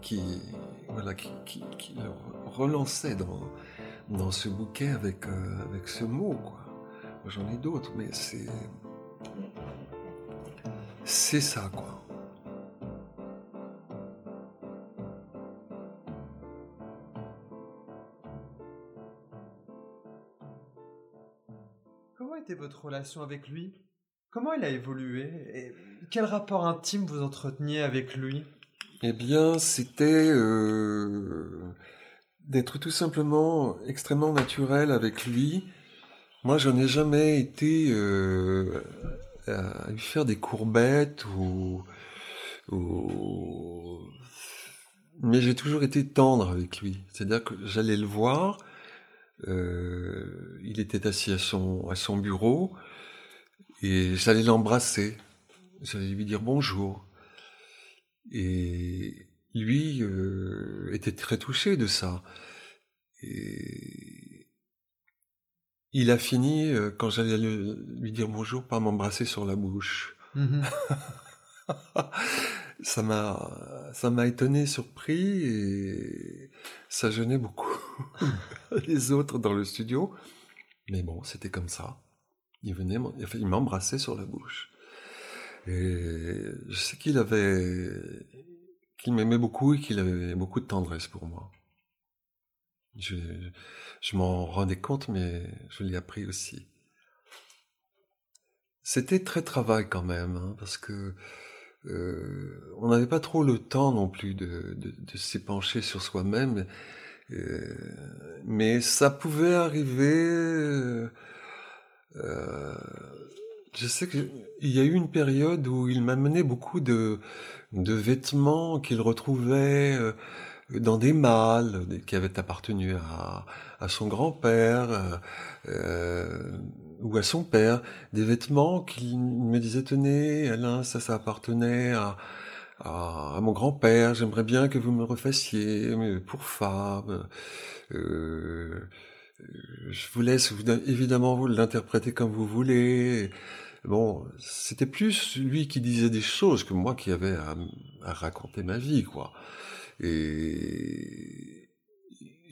qui voilà qui, qui, qui le relançait dans dans ce bouquet avec euh, avec ce mot quoi. J'en ai d'autres, mais c'est. C'est ça, quoi. Comment était votre relation avec lui? Comment il a évolué? Et quel rapport intime vous entreteniez avec lui? Eh bien, c'était euh, d'être tout simplement extrêmement naturel avec lui moi, je n'ai jamais été euh, à lui faire des courbettes ou, ou... mais j'ai toujours été tendre avec lui. C'est-à-dire que j'allais le voir. Euh, il était assis à son à son bureau et j'allais l'embrasser. J'allais lui dire bonjour. Et lui euh, était très touché de ça. Et il a fini, euh, quand j'allais lui dire bonjour, par m'embrasser sur la bouche. Mhm. ça m'a, ça m'a étonné, surpris, et ça gênait beaucoup les autres dans le studio. Mais bon, c'était comme ça. Il venait, il m'embrassait sur la bouche. Et je sais qu'il avait, qu'il m'aimait beaucoup et qu'il avait beaucoup de tendresse pour moi. Je, m'en rendais compte, mais je l'ai appris aussi. C'était très travail quand même, hein, parce que euh, on n'avait pas trop le temps non plus de, de, s'épancher sur soi-même, euh, mais ça pouvait arriver. Euh, je sais qu'il y a eu une période où il m'amenait beaucoup de, vêtements qu'il retrouvait dans des malles qui avaient appartenu à, à son grand-père euh, euh, ou à son père, des vêtements qu'il me disait tenez Alain ça ça appartenait à, à, mon grand-père, j'aimerais bien que vous me refassiez pour femme. Euh, je vous laisse évidemment vous l'interpréter comme vous voulez. Bon, c'était plus lui qui disait des choses que moi qui avais à, à raconter ma vie, quoi. Et,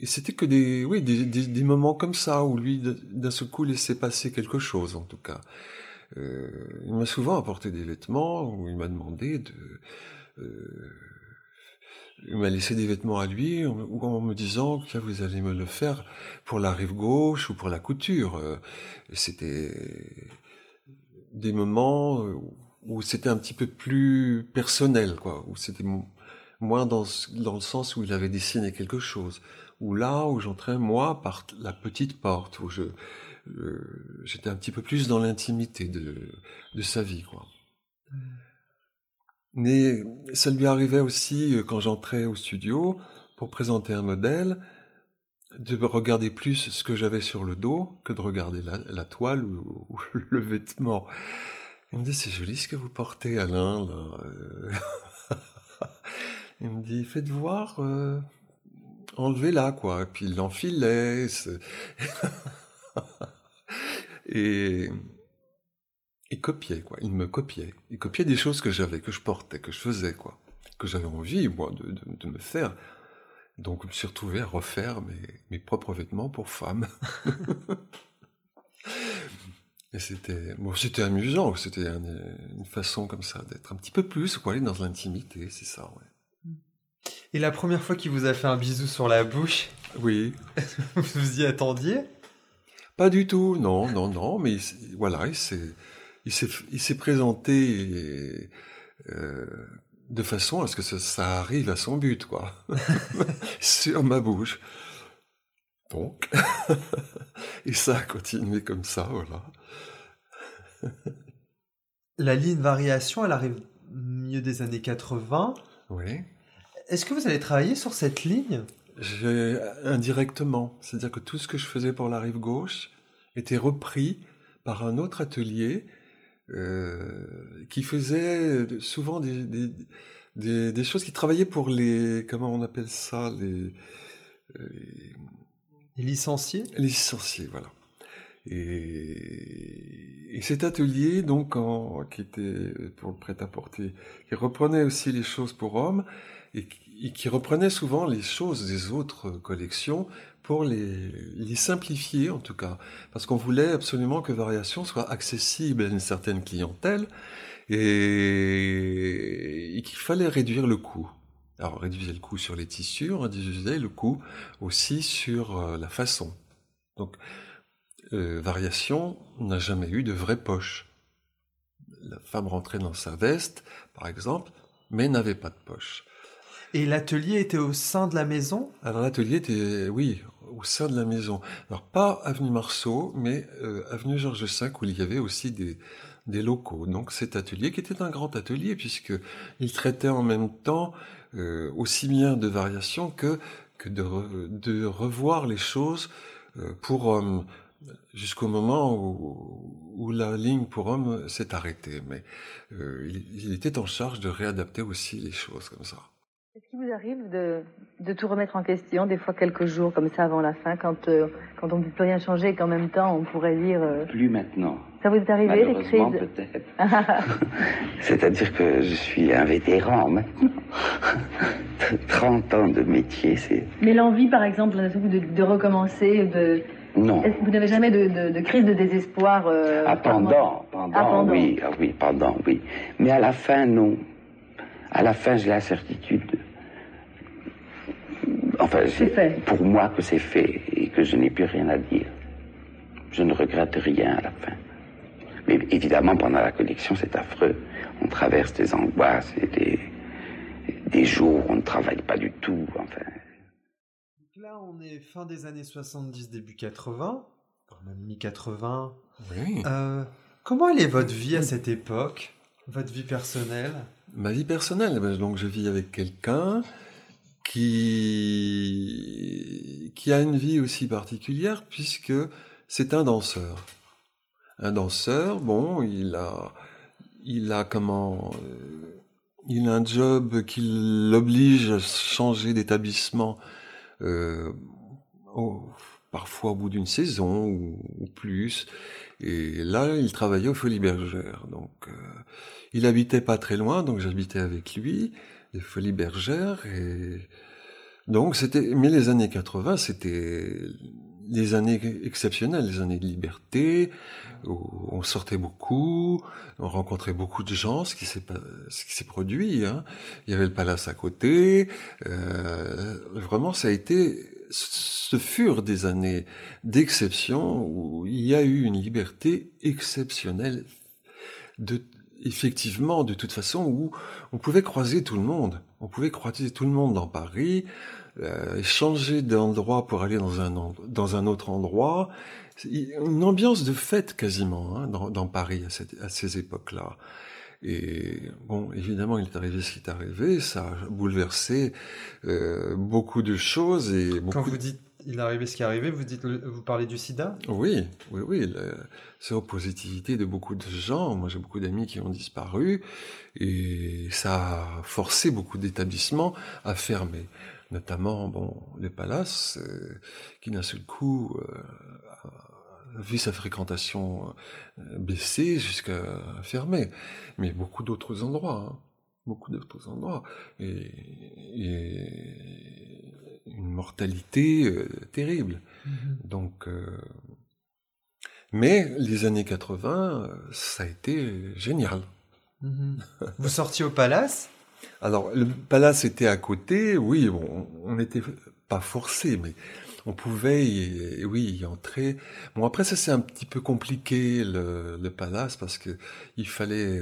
c'était que des, oui, des, des, moments comme ça où lui, d'un seul coup, laissait passer quelque chose, en tout cas. Euh, il m'a souvent apporté des vêtements où il m'a demandé de. Euh, il m'a laissé des vêtements à lui ou en me disant que vous allez me le faire pour la rive gauche ou pour la couture. Euh, c'était des moments où c'était un petit peu plus personnel, quoi, où c'était moins dans, dans le sens où il avait dessiné quelque chose, ou là où j'entrais moi par la petite porte, où je euh, j'étais un petit peu plus dans l'intimité de, de sa vie, quoi. Mais ça lui arrivait aussi euh, quand j'entrais au studio pour présenter un modèle de regarder plus ce que j'avais sur le dos que de regarder la, toile ou, le vêtement. Il me dit, c'est joli ce que vous portez, Alain. Là. il me dit, faites voir, euh, enlevez-la, quoi. Et puis il l'enfilait. et il copiait, quoi. Il me copiait. Il copiait des choses que j'avais, que je portais, que je faisais, quoi. Que j'avais envie, moi, de, de, de me faire. Donc je me suis retrouvé à refaire mes, mes propres vêtements pour femmes. Et c'était bon, c'était amusant, c'était une façon comme ça d'être un petit peu plus, quoi, aller dans l'intimité, c'est ça, ouais. Et la première fois qu'il vous a fait un bisou sur la bouche Oui. vous vous y attendiez? Pas du tout, non, non, non, mais voilà, il s'est, présenté euh, de façon à ce que ça, arrive à son but, quoi. Sur ma bouche. Donc, et ça a continué comme ça, voilà. La ligne variation, elle arrive au milieu des années 80. Oui. Est-ce que vous allez travailler sur cette ligne? Indirectement. C'est-à-dire que tout ce que je faisais pour la rive gauche était repris par un autre atelier euh, qui faisait souvent des, des, des, des, choses qui travaillaient pour les comment on appelle ça les, les, les licenciés? les licenciés voilà. Et, et cet atelier donc en, qui était pour le prêt-à-porter qui reprenait aussi les choses pour hommes et qui, et qui reprenait souvent les choses des autres collections pour les, simplifier en tout cas, parce qu'on voulait absolument que Variation soit accessible à une certaine clientèle et, qu'il fallait réduire le coût. Alors réduire le coût sur les tissus, réduisait le coût aussi sur euh, la façon. Donc euh, Variation n'a jamais eu de vraie poche. La femme rentrait dans sa veste, par exemple, mais n'avait pas de poche. Et l'atelier était au sein de la maison? Alors l'atelier était, oui, au sein de la maison. Alors pas avenue Marceau, mais euh, avenue Georges V, où il y avait aussi des, des locaux. Donc cet atelier, qui était un grand atelier, puisque il traitait en même temps euh, aussi bien de variations que, que de, re, de revoir les choses euh, pour hommes, jusqu'au moment où, où, la ligne pour hommes s'est arrêtée. Mais euh, il, il était en charge de réadapter aussi les choses comme ça. Est-ce qu'il vous arrive de, de, tout remettre en question, des fois quelques jours comme ça avant la fin, quand, euh, quand on ne peut plus rien changer et qu'en même temps on pourrait lire... Euh, plus maintenant. Ça vous est arrivé, les crises peut-être. C'est-à-dire que je suis un vétéran maintenant. 30 ans de métier, c'est... Mais l'envie, par exemple, de, de recommencer, de... Non. Vous n'avez jamais de, de, crise de désespoir euh, ah, pendant, pendant, ah, pendant, oui, ah, oui, pendant, oui. Mais à la fin, non. À la fin, j'ai la certitude Enfin, c'est pour moi que c'est fait et que je n'ai plus rien à dire. Je ne regrette rien à la fin. Mais évidemment, pendant la collection, c'est affreux. On traverse des angoisses et des, des jours où on ne travaille pas du tout. Enfin. là, on est fin des années 70, début 80, même mi-80. Oui. Euh, comment est votre vie à cette époque? Votre vie personnelle? Ma vie personnelle, ben, donc je vis avec quelqu'un qui, qui a une vie aussi particulière puisque c'est un danseur. Un danseur, bon, il a, il a comment, euh, il a un job qui l'oblige à changer d'établissement, euh, parfois au bout d'une saison ou, plus. Et là, il travaillait au Folies Bergères. Donc, euh, il habitait pas très loin, donc j'habitais avec lui les Folies Bergères. Et donc c'était, mais les années 80, c'était les années exceptionnelles, les années de liberté, où on sortait beaucoup, on rencontrait beaucoup de gens, ce qui s'est ce qui s'est produit. Hein. Il y avait le palace à côté. Euh, vraiment, ça a été, ce furent des années d'exception où il y a eu une liberté exceptionnelle de effectivement, de toute façon, où on pouvait croiser tout le monde. On pouvait croiser tout le monde dans Paris, euh, changer d'endroit pour aller dans un, dans un autre endroit. Une ambiance de fête quasiment hein, dans, Paris à, à ces époques-là. Et bon, évidemment, il est arrivé ce qui est arrivé. Ça a bouleversé euh, beaucoup de choses et beaucoup Quand vous dites il est arrivé ce qui est arrivé, vous dites, vous parlez du sida? Oui, oui, oui. C'est positivité de beaucoup de gens. Moi, j'ai beaucoup d'amis qui ont disparu et ça a forcé beaucoup d'établissements à fermer. Notamment, bon, les palaces, euh, qui d'un seul coup euh, vu sa fréquentation euh, baisser jusqu'à fermer. Mais beaucoup d'autres endroits. Hein. beaucoup d'autres endroits. Et, et, une mortalité euh, terrible. Mm-hmm. Donc, euh, mais les années 80, euh, ça a été génial. Mm-hmm. Vous sortiez au palace? Alors, le palace était à côté, oui, on n'était pas forcé, mais on pouvait y, oui, y entrer. Bon, après, ça c'est un petit peu compliqué, le, le palace, parce que il fallait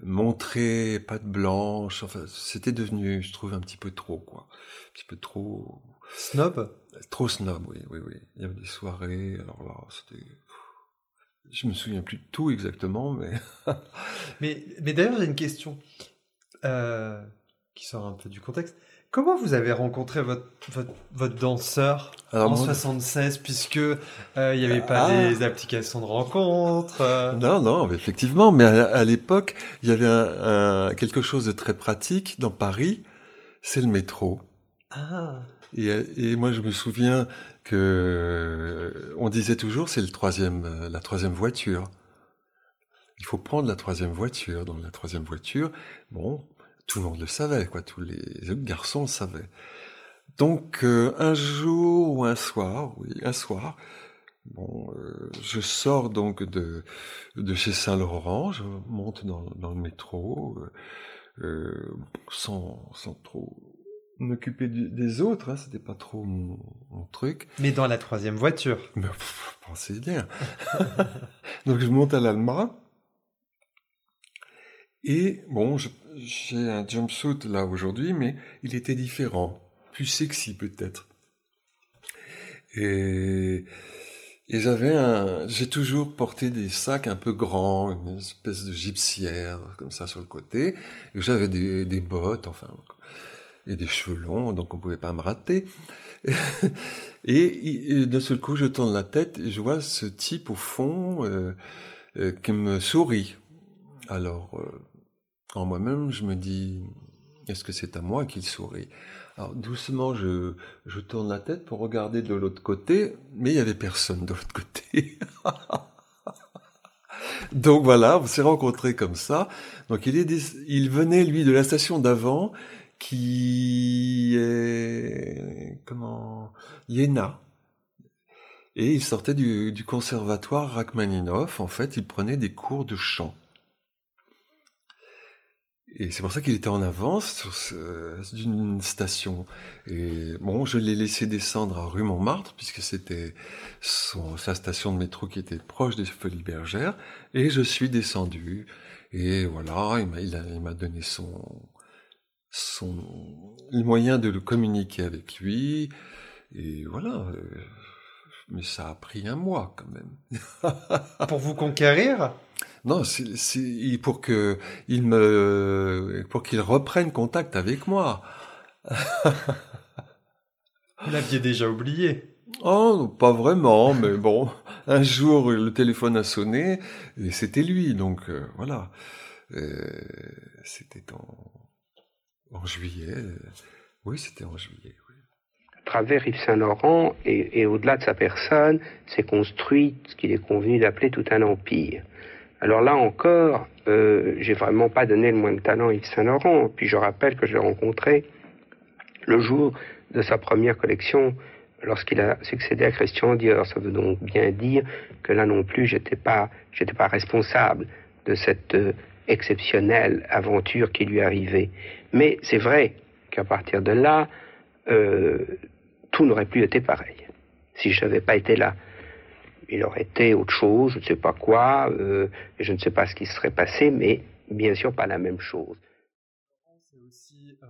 montrer patte blanche. Enfin, c'était devenu, je trouve, un petit peu trop, quoi. Un petit peu trop. Snob? Trop snob, oui, oui, oui. Il y avait des soirées, alors là, c'était. Je me souviens plus de tout exactement, mais. mais, mais d'ailleurs, j'ai une question euh, qui sort un peu du contexte. Comment vous avez rencontré votre, votre, danseur en 76 puisque euh, il n'y avait pas ah. les applications de rencontres euh? Non, non, effectivement, mais à, l'époque, il y avait un, quelque chose de très pratique dans Paris, c'est le métro. Ah. Et, et, moi, je me souviens que on disait toujours, c'est le troisième, la troisième voiture. Il faut prendre la troisième voiture. Dans la troisième voiture, bon, tout le monde le savait, quoi. Tous les garçons le savaient. Donc euh, un jour ou un soir, oui, un soir, bon, euh, je sors donc de de chez Saint-Laurent, je monte dans, dans le métro, euh, sans sans trop m'occuper des autres, hein, c'était pas trop mon, mon, truc. Mais dans la troisième voiture. Mais pensez bien. donc je monte à l'Alma. Et bon, j'ai un jumpsuit là aujourd'hui, mais il était différent, plus sexy peut-être. Et, et j'avais un, j'ai toujours porté des sacs un peu grands, une espèce de gypsière comme ça sur le côté. J'avais des, des bottes, enfin, et des cheveux longs, donc on pouvait pas me rater. et, d'un seul coup, je tourne la tête et je vois ce type au fond euh, euh, qui me sourit. Alors, euh, en moi-même, je me dis, Est-ce que c'est à moi qu'il sourit? Alors doucement, je, tourne la tête pour regarder de l'autre côté, mais il y avait personne de l'autre côté. Donc voilà, on s'est rencontrés comme ça. Donc il, venait lui de la station d'avant, qui est comment Yéna. Et il sortait du, du conservatoire Rachmaninov. En fait, il prenait des cours de chant. Et c'est pour ça qu'il était en avance d'une station. Et bon, je l'ai laissé descendre à rue Montmartre, puisque c'était sa station de métro qui était proche des Folies Bergères. Et je suis descendu. Et voilà, il m'a, donné son, son, le moyen de le communiquer avec lui. Et voilà. Mais ça a pris un mois quand même. pour vous conquérir? Non, c'est pour que il me pour qu'il reprenne contact avec moi. Vous l'aviez déjà oublié. Oh, pas vraiment, mais bon, un jour le téléphone a sonné et c'était lui, donc euh, voilà. Euh, c'était en, en juillet. Oui, c'était en juillet. Oui. À travers Yves Saint-Laurent et, et au-delà de sa personne, s'est construit ce qu'il est convenu d'appeler tout un empire. Alors là encore, euh, j'ai vraiment pas donné le moins de talent à Yves Saint-Laurent. Puis je rappelle que je l'ai rencontré le jour de sa première collection, lorsqu'il a succédé à Christian Dior. Ça veut donc bien dire que là non plus, j'étais pas, pas responsable de cette euh, exceptionnelle aventure qui lui arrivait. Mais c'est vrai qu'à partir de là, euh, tout n'aurait plus été pareil si je n'avais pas été là il aurait été autre chose, je ne sais pas quoi, euh, je ne sais pas ce qui serait passé, mais bien sûr pas la même chose. C'est aussi euh,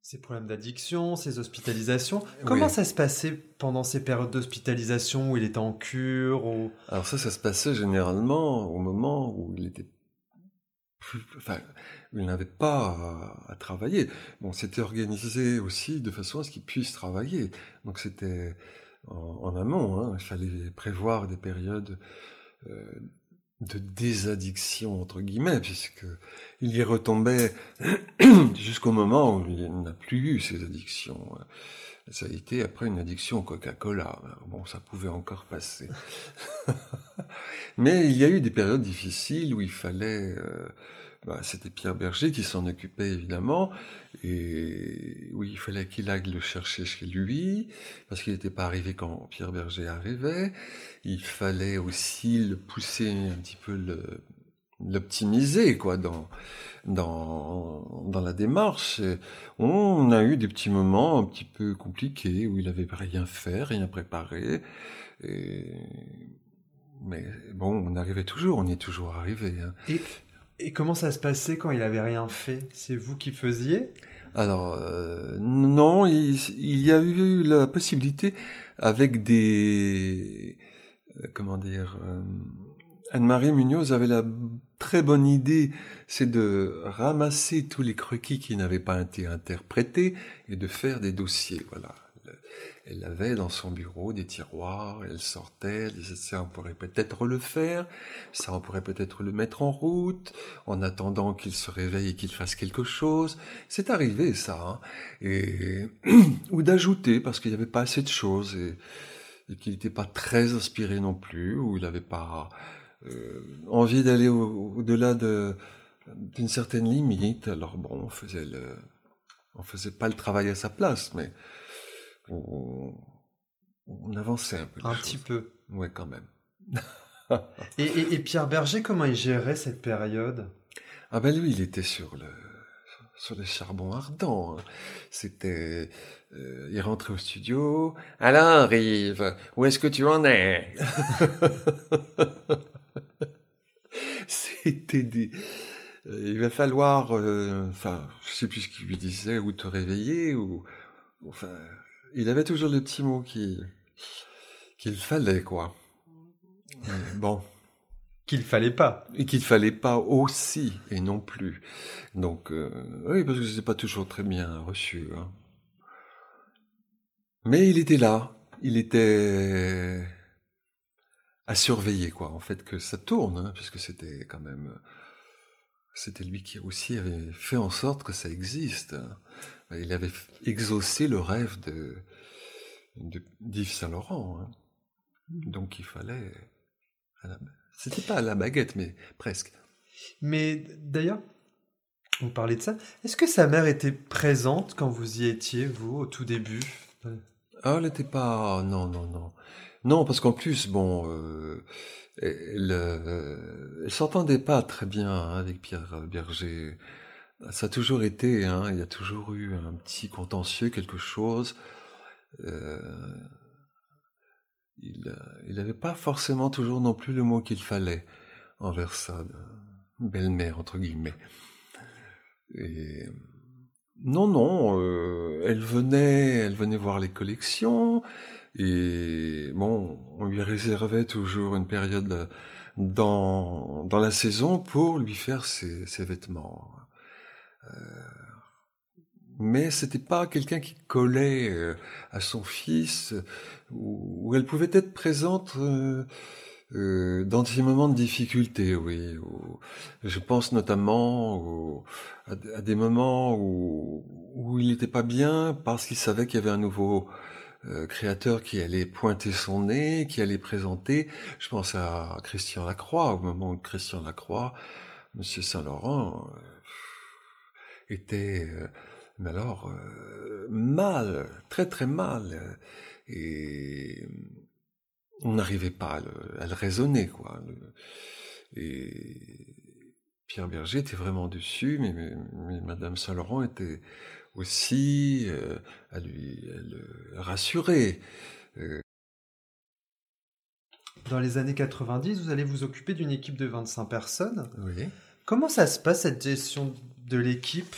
ces problèmes d'addiction, ces hospitalisations. Comment ça se passait pendant ces périodes d'hospitalisation où il était en cure ou... Alors ça, ça se passait généralement au moment où il était enfin, il n'avait pas à, à, travailler. Bon, c'était organisé aussi de façon à ce qu'il puisse travailler. Donc c'était en, amont. Hein. Il fallait prévoir des périodes euh, de désaddiction entre guillemets, puisque il y retombait jusqu'au moment où il n'a plus eu ces addictions. Ça a été après une addiction au Coca-Cola. Bon, ça pouvait encore passer. Mais il y a eu des périodes difficiles où il fallait euh, bah, c'était Pierre Berger qui s'en occupait évidemment, et oui, il fallait qu'il aille le chercher chez lui, parce qu'il n'était pas arrivé quand Pierre Berger arrivait. Il fallait aussi le pousser un petit peu, l'optimiser quoi dans dans dans la démarche. on a eu des petits moments un petit peu compliqués où il avait rien fait, rien préparé, mais bon, on arrivait toujours, on y est toujours arrivé. Hein. Comment ça se passait quand il avait rien fait? C'est vous qui faisiez? Alors euh, non, il, y a eu la possibilité avec des euh, comment dire euh, Anne-Marie Munoz avait la très bonne idée, c'est de ramasser tous les croquis qui n'avaient pas été interprétés et de faire des dossiers. Voilà. Elle avait dans son bureau des tiroirs, elle sortait, elle disait ça on pourrait peut-être le faire, ça on pourrait peut-être le mettre en route, en attendant qu'il se réveille et qu'il fasse quelque chose. C'est arrivé ça, hein. et ou d'ajouter parce qu'il n'y avait pas assez de choses et, qu'il n'était pas très inspiré non plus, ou il n'avait pas euh, envie d'aller au-delà de d'une certaine limite. Alors bon, on faisait le, on faisait pas le travail à sa place, mais on, avançait un peu. Un petit peu. Ouais, quand même. et, Pierre Berger, comment il gérait cette période? Ah ben lui, il était sur le sur les charbons ardents. Hein. C'était, euh, il rentrait au studio. Alors, Yves, où est-ce que tu en es? C'était des. Euh, il va falloir, euh, enfin, je sais plus ce qu'il lui disait, ou te réveiller, ou, enfin, il avait toujours le petit mot qui qu'il fallait quoi. bon. Qu'il fallait pas. Et qu'il fallait pas aussi et non plus. Donc euh, oui parce que c'est pas toujours très bien reçu. Hein. Mais il était là. Il était à surveiller quoi. En fait que ça tourne hein, puisque c'était quand même c'était lui qui aussi avait fait en sorte que ça existe. Il avait exaucé le rêve de, d'Yves Saint-Laurent. Hein. Donc il fallait. C'était pas à la baguette, mais presque. Mais d'ailleurs, on parlait de ça. Est-ce que sa mère était présente quand vous y étiez, vous, au tout début? Ah, elle n'était pas. Non, non, non. Non, parce qu'en plus, bon, euh, elle, euh, s'entendait pas très bien hein, avec Pierre Berger. Ça a toujours été, hein, il y a toujours eu un petit contentieux, quelque chose. Euh, il n'avait pas forcément toujours non plus le mot qu'il fallait envers sa belle-mère, entre guillemets. Et non, non, euh, elle venait, elle venait voir les collections et bon, on lui réservait toujours une période dans dans la saison pour lui faire ses vêtements. Euh, mais c'était pas quelqu'un qui collait euh, à son fils, où, elle pouvait être présente euh, dans des moments de difficulté, oui. je pense notamment à, des moments où, où il n'était pas bien parce qu'il savait qu'il y avait un nouveau créateur qui allait pointer son nez, qui allait présenter. Je pense à Christian Lacroix, au moment où Christian Lacroix, Monsieur Saint-Laurent, était, mais alors, mal, très très mal. Et on n'arrivait pas à le, raisonner, quoi. et Pierre Berger était vraiment dessus, mais, Madame Saint-Laurent était aussi euh, à lui le rassurer. Euh. Dans les années 90, vous allez vous occuper d'une équipe de 25 personnes. Oui. Comment ça se passe cette gestion de l'équipe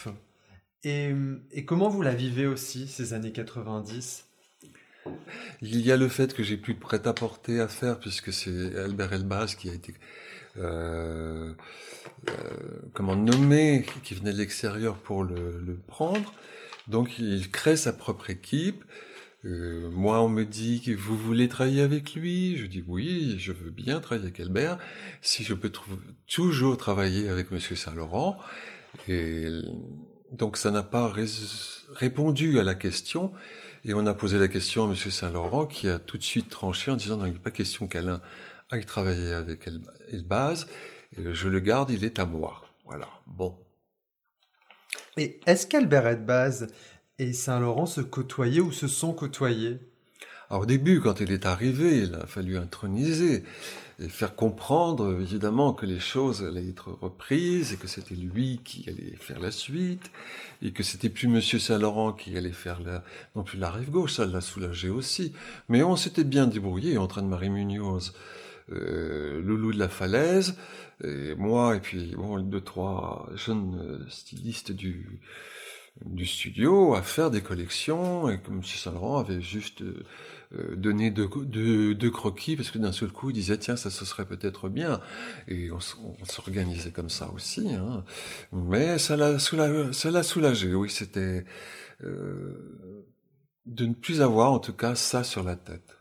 et, comment vous la vivez aussi ces années 90 il y a le fait que j'ai plus de prêt-à-porter à faire puisque c'est Albert Elbaz qui a été euh, euh, comment nommé, qui venait de l'extérieur pour le, prendre. Donc il crée sa propre équipe. Euh, moi, on me dit que vous voulez travailler avec lui? Je dis oui, je veux bien travailler avec Albert. Si je peux toujours travailler avec Monsieur Saint-Laurent. Et donc ça n'a pas répondu à la question. Et on a posé la question à M. Saint-Laurent qui a tout de suite tranché en disant, non, il n'est pas question qu'Alain aille travailler avec Elbaz. Et je le garde, il est à moi. Voilà. Bon. Et est-ce qu'Albert Elbaz et Saint-Laurent se côtoyaient ou se sont côtoyés? Alors, au début, quand il est arrivé, il a fallu introniser et faire comprendre évidemment que les choses allaient être reprises et que c'était lui qui allait faire la suite et que c'était plus Monsieur Saint-Laurent qui allait faire la, non plus la rive gauche, ça l'a soulagé aussi. Mais on s'était bien débrouillé en train de Marie Munoz, euh, Loulou de la Falaise, et moi et puis bon deux trois jeunes stylistes du du studio à faire des collections et comme M. Saint-Laurent avait juste euh, donné deux, croquis parce que d'un seul coup il disait tiens ça ce serait peut-être bien et on, s'organisait comme ça aussi hein. mais ça l'a ça soulagé oui c'était euh, de ne plus avoir en tout cas ça sur la tête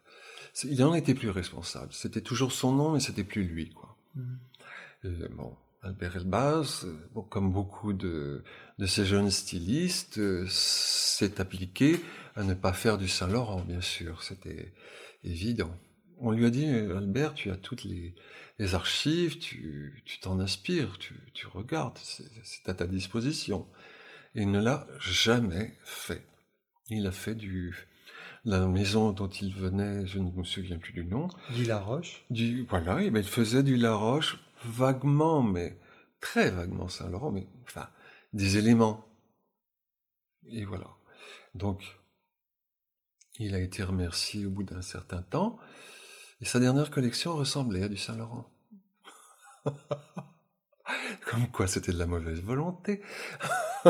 il en était plus responsable c'était toujours son nom mais c'était plus lui quoi mmh. bon Albert Elbaz, bon, comme beaucoup de, de ces jeunes stylistes, euh, s'est appliqué à ne pas faire du Saint-Laurent, bien sûr, c'était évident. On lui a dit, Albert, tu as toutes les, les archives, tu t'en inspires, tu, tu regardes, c'est à ta disposition. Et il ne l'a jamais fait. Il a fait du, la maison dont il venait, je ne me souviens plus du nom. Du Laroche. Du, voilà, il faisait du Laroche vaguement, mais très vaguement Saint-Laurent, mais enfin, des éléments. Et voilà. Donc, il a été remercié au bout d'un certain temps, et sa dernière collection ressemblait à du Saint-Laurent. Comme quoi c'était de la mauvaise volonté.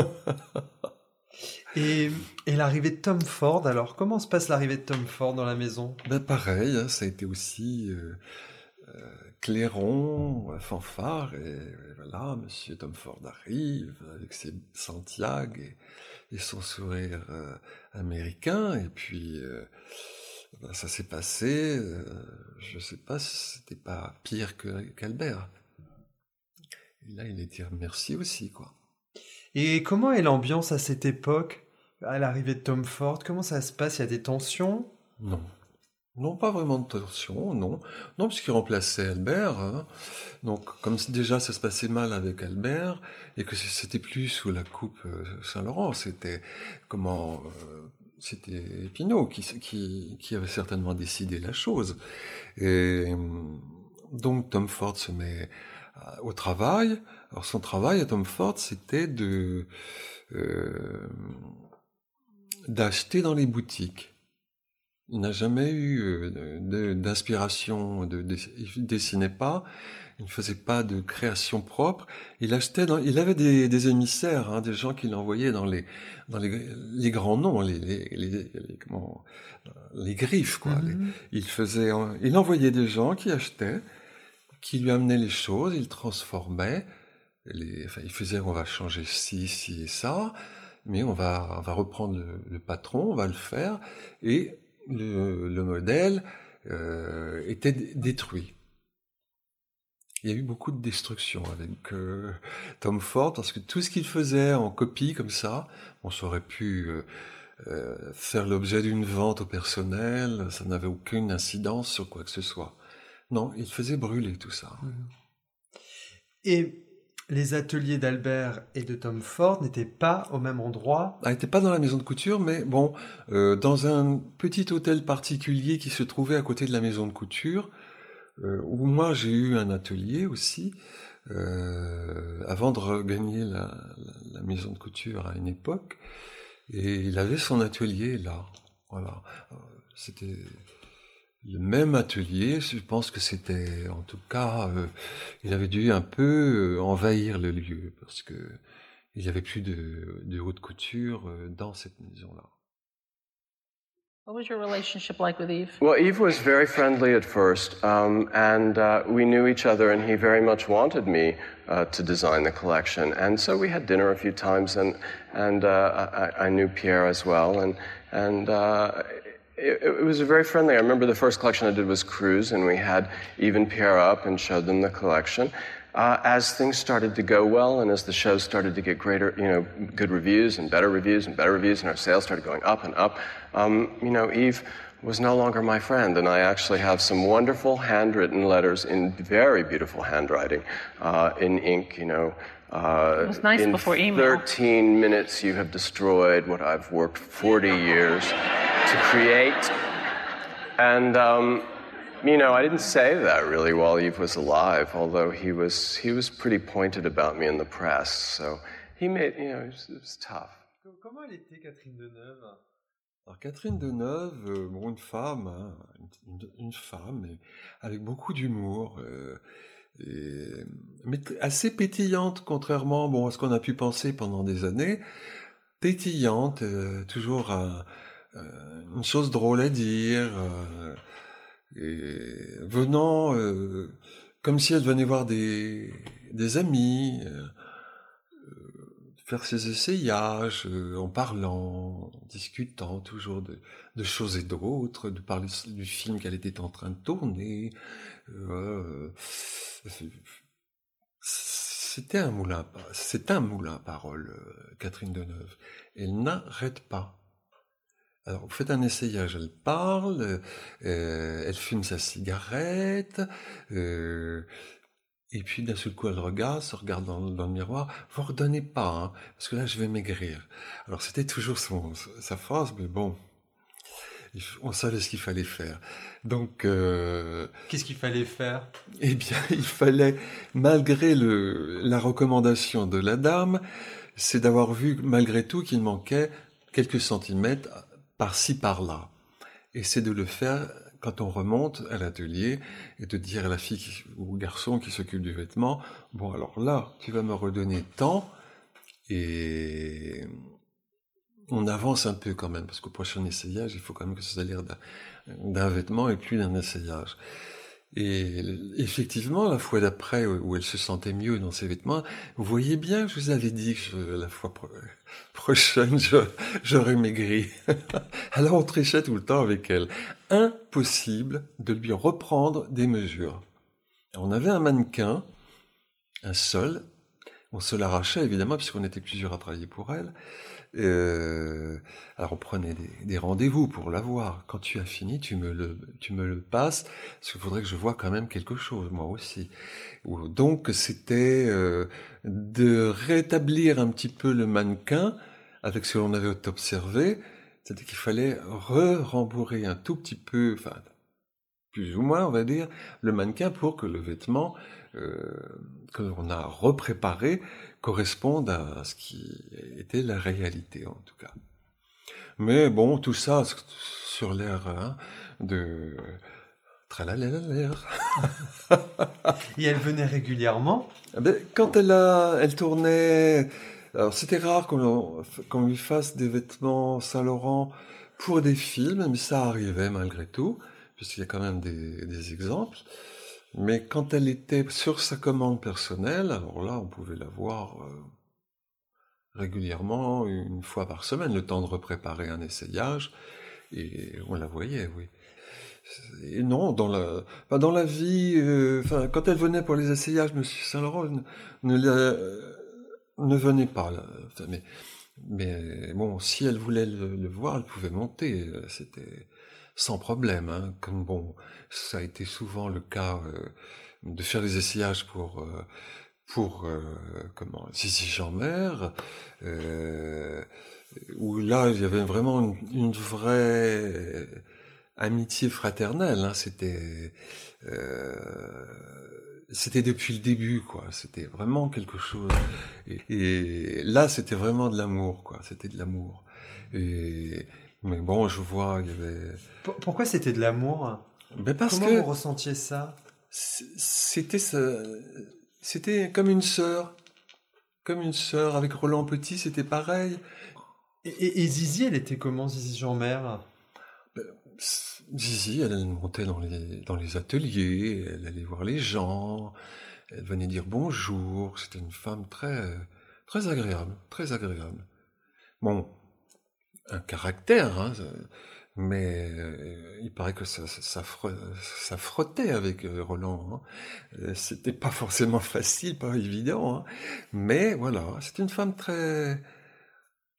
et, l'arrivée de Tom Ford, alors comment se passe l'arrivée de Tom Ford dans la maison? Ben Pareil, hein, ça a été aussi euh, euh, clairon, fanfare, et, voilà, Monsieur Tom Ford arrive avec ses Santiago et, son sourire euh, américain, et puis euh, ben, ça s'est passé, je sais pas si c'était pas pire qu'Albert. là, il est dire merci aussi, quoi. Et comment est l'ambiance à cette époque, à l'arrivée de Tom Ford? Comment ça se passe? Il y a des tensions? Non. Non, pas vraiment de tension, non. Non, puisqu'il remplaçait Albert. Hein. Donc, comme déjà ça se passait mal avec Albert, et que c'était plus sous la coupe euh, Saint-Laurent, c'était comment euh, c'était Pinault qui, qui, qui, avait certainement décidé la chose. Et donc Tom Ford se met euh, au travail. Alors son travail à Tom Ford, c'était de euh, d'acheter dans les boutiques. Il n'a jamais eu euh, d'inspiration, de, de, il dessinait pas, il ne faisait pas de création propre. Il achetait, dans, il avait des, des émissaires, hein, des gens qui l'envoyaient dans les dans les, les grands noms, les les, les, comment, les griffes quoi. Mm-hmm. il faisait, il envoyait des gens qui achetaient, qui lui amenaient les choses, il transformait. Les, enfin, il faisait, on va changer ci, ci et ça, mais on va, on va reprendre le, le patron, on va le faire, et le, le modèle euh, était détruit. Il y a eu beaucoup de destruction avec euh, Tom Ford parce que tout ce qu'il faisait en copie comme ça, on aurait pu euh, faire l'objet d'une vente au personnel, ça n'avait aucune incidence sur quoi que ce soit. Non, il faisait brûler tout ça. Et les ateliers d'Albert et de Tom Ford n'étaient pas au même endroit. Ah, n'étaient pas dans la maison de couture, mais bon, euh, dans un petit hôtel particulier qui se trouvait à côté de la maison de couture, euh, où moi j'ai eu un atelier aussi, euh, avant de regagner la, la, maison de couture à une époque, et il avait son atelier là. Voilà, c'était le même atelier, je pense que c'était, en tout cas, euh, il avait dû un peu euh, envahir le lieu parce que il n'y avait plus de, de haute couture euh, dans cette maison-là. What was your relationship like with Yves? Well, Yves was very friendly at first, um, and uh, we knew each other, and he very much wanted me uh, to design the collection. And so we had dinner a few times, and and uh, I, I, knew Pierre as well, and and uh, it, it, was a very friendly. I remember the first collection I did was Cruise, and we had even Pierre up and showed them the collection. Uh, as things started to go well, and as the show started to get greater, you know, good reviews and better reviews and better reviews, and our sales started going up and up, um, you know, Eve was no longer my friend, and I actually have some wonderful handwritten letters in very beautiful handwriting, uh, in ink, you know, uh, it was nice in before email. 13 minutes, you have destroyed what I've worked 40 years to create. And, um, you know, I didn't say that really while Eve was alive, although he was, he was pretty pointed about me in the press. So he made, you know, it was, it was tough. Comment elle était, Catherine Deneuve? Alors Catherine Deneuve, euh, bon, une femme, hein, une, une, femme, avec beaucoup d'humour. Euh, mais assez pétillante, contrairement bon, à ce qu'on a pu penser pendant des années. Pétillante, euh, toujours un, une chose drôle à dire, euh, et venant comme si elle venait voir des, des amis, faire ses essayages en parlant, en discutant toujours de, de choses et d'autres, de parler du film qu'elle était en train de tourner. Euh, c'était un moulin, c'est un moulin à parole, Catherine Deneuve. Elle n'arrête pas. Alors, vous faites un essayage, elle parle, euh, elle fume sa cigarette, euh, et puis d'un seul coup elle regarde, se regarde dans, dans le miroir, vous redonnez pas, hein, parce que là je vais maigrir. Alors c'était toujours son, sa phrase, mais bon, on savait ce qu'il fallait faire. Donc, euh, qu'est-ce qu'il fallait faire? Eh bien, il fallait, malgré le, la recommandation de la dame, c'est d'avoir vu malgré tout qu'il manquait quelques centimètres par-ci par-là. Et c'est de le faire quand on remonte à l'atelier et de dire à la fille ou au garçon qui s'occupe du vêtement, bon alors là, tu vas me redonner tant et on avance un peu quand même, parce qu'au prochain essayage, il faut quand même que ça ait l'air d'un vêtement et plus d'un essayage. Et effectivement, la fois d'après, où elle se sentait mieux dans ses vêtements, vous voyez bien, je vous avais dit que la fois prochaine, j'aurais maigri. Alors on trichait tout le temps avec elle. Impossible de lui reprendre des mesures. On avait un mannequin, un seul, on se l'arrachait évidemment puisqu'on était plusieurs à travailler pour elle. Euh, alors on prenait des, rendez-vous pour la voir. Quand tu as fini, tu me le, passes, parce qu'il faudrait que je vois quand même quelque chose, moi aussi. Donc c'était euh, de rétablir un petit peu le mannequin avec ce que l'on avait observé, c'est-à-dire qu'il fallait re-rembourrer un tout petit peu, enfin plus ou moins on va dire, le mannequin pour que le vêtement euh, que l'on a repréparé correspondent à ce qui était la réalité en tout cas. Mais bon, tout ça sur l'air hein, de. Et elle venait régulièrement? Quand elle, a, elle tournait... Alors c'était rare qu'on lui fasse des vêtements Saint-Laurent pour des films, mais ça arrivait malgré tout, puisqu'il y a quand même des, des exemples. Mais quand elle était sur sa commande personnelle, alors là, on pouvait la voir euh, régulièrement, une fois par semaine, le temps de repréparer un essayage, et on la voyait, oui. Et non, dans la, dans la vie, euh, quand elle venait pour les essayages, Monsieur Saint-Laurent ne, ne, venait pas. Mais, bon, si elle voulait le, voir, elle pouvait monter. Euh, c'était sans problème. Hein, comme bon, ça a été souvent le cas euh, de faire des essayages pour euh, pour euh, comment Sissi Jean-Mer, où là il y avait vraiment une, vraie amitié fraternelle. Hein, c'était c'était depuis le début, quoi. C'était vraiment quelque chose. Et, et là, c'était vraiment de l'amour, quoi. C'était de l'amour. Et mais bon, je vois, il y avait. Pourquoi c'était de l'amour? Ben parce Comment vous ressentiez ça? C'était c'était comme une sœur, comme une sœur. Avec Roland Petit, c'était pareil. Et, Zizi, elle était comment, Zizi Jean-Mère ben, Zizi, elle montait dans les, dans les ateliers, elle allait voir les gens, elle venait dire bonjour. C'était une femme très, très agréable, très agréable. Bon, un caractère, hein, mais euh, il paraît que ça, ça, ça frottait avec euh, Roland. Hein. Euh, c'était pas forcément facile, pas évident, hein. mais voilà, c'est une femme très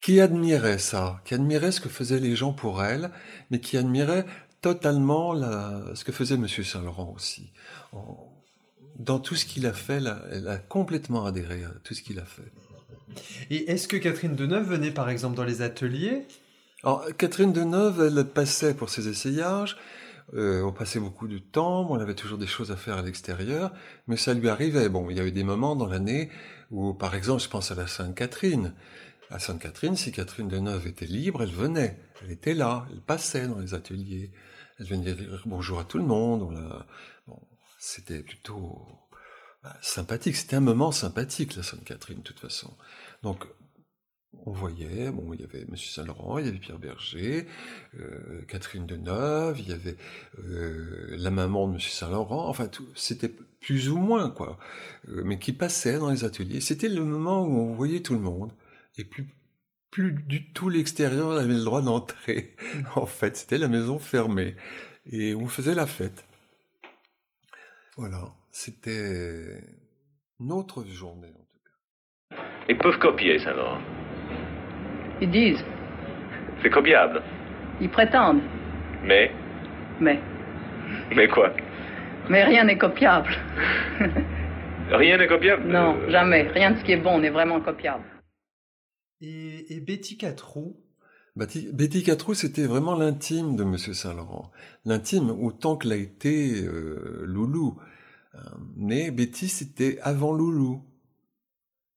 qui admirait ça, qui admirait ce que faisaient les gens pour elle, mais qui admirait totalement la, ce que faisait Monsieur Saint-Laurent aussi. Dans tout ce qu'il a fait, elle a complètement adhéré à tout ce qu'il a fait. Et est-ce que Catherine Deneuve venait par exemple dans les ateliers? Alors Catherine Deneuve, elle passait pour ses essayages. Euh, on passait beaucoup de temps, on avait toujours des choses à faire à l'extérieur, mais ça lui arrivait. Bon, il y a eu des moments dans l'année où, par exemple, je pense à la Sainte-Catherine. À Sainte-Catherine, si Catherine Deneuve était libre, elle venait, elle était là, elle passait dans les ateliers, elle venait dire bonjour à tout le monde. bon, c'était plutôt sympathique. C'était un moment sympathique, la Sainte-Catherine, de toute façon. Donc, on voyait, bon, il y avait Monsieur Saint-Laurent, il y avait Pierre Berger, euh, Catherine Deneuve, il y avait euh, la maman de Monsieur Saint-Laurent, enfin, c'était plus ou moins, quoi, euh, mais qui passait dans les ateliers. C'était le moment où on voyait tout le monde, et plus, plus du tout l'extérieur avait le droit d'entrer. en fait, c'était la maison fermée, et on faisait la fête. Voilà. C'était notre journée, en tout cas. Ils peuvent copier, ça, non Ils disent. C'est copiable. Ils prétendent. Mais? Mais. Mais quoi? Mais rien n'est copiable. rien n'est copiable? Non, jamais. Rien de ce qui est bon n'est vraiment copiable. Et, Betty Catrou Betty Catrou, c'était vraiment l'intime de Monsieur Saint-Laurent. L'intime autant que l'a été euh, Loulou. Mais Betty, c'était avant Loulou.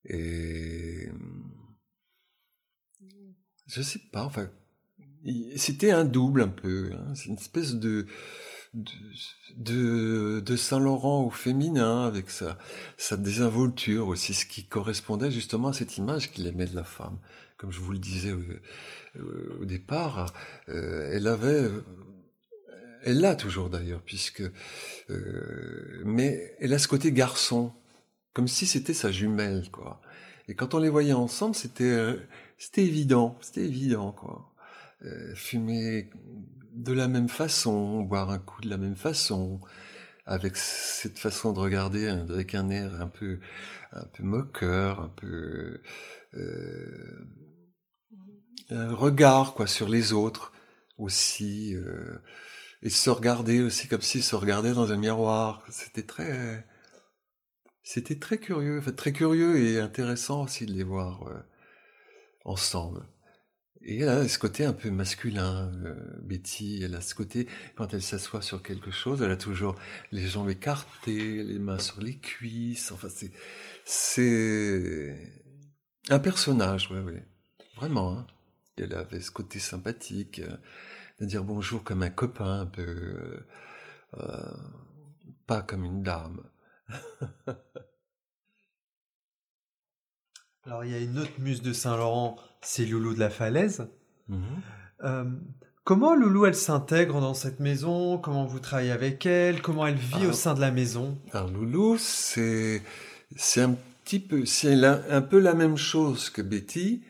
Et je sais pas, enfin, c'était un double un peu. Hein. C'est une espèce de de, de, Saint-Laurent au féminin, avec sa, sa désinvolture aussi, ce qui correspondait justement à cette image qu'il aimait de la femme. Comme je vous le disais au, départ, euh, elle avait elle l'a toujours d'ailleurs, puisque euh, mais elle a ce côté garçon, comme si c'était sa jumelle, quoi. Et quand on les voyait ensemble, c'était euh, c'était évident, c'était évident, quoi. Euh, fumer de la même façon, boire un coup de la même façon, avec cette façon de regarder, avec un air un peu, un peu moqueur, un peu euh, un regard quoi sur les autres aussi, euh, et se regarder aussi comme s'il se regardait dans un miroir. C'était très, c'était très curieux, enfin, très curieux et intéressant aussi de les voir euh, ensemble. Et elle a ce côté un peu masculin, euh, Betty, elle a ce côté, quand elle s'assoit sur quelque chose, elle a toujours les jambes écartées, les mains sur les cuisses, enfin c'est, c'est un personnage, ouais, ouais. Vraiment, hein. Elle avait ce côté sympathique, euh, de dire bonjour comme un copain, un peu, euh, pas comme une dame. Alors il y a une autre muse de Saint-Laurent, c'est Loulou de la Falaise. Mhm. Euh, comment Loulou, elle s'intègre dans cette maison? Comment vous travaillez avec elle? Comment elle vit au sein de la maison? Alors Loulou, c'est c'est un petit peu, c'est la- un peu la même chose que Betty,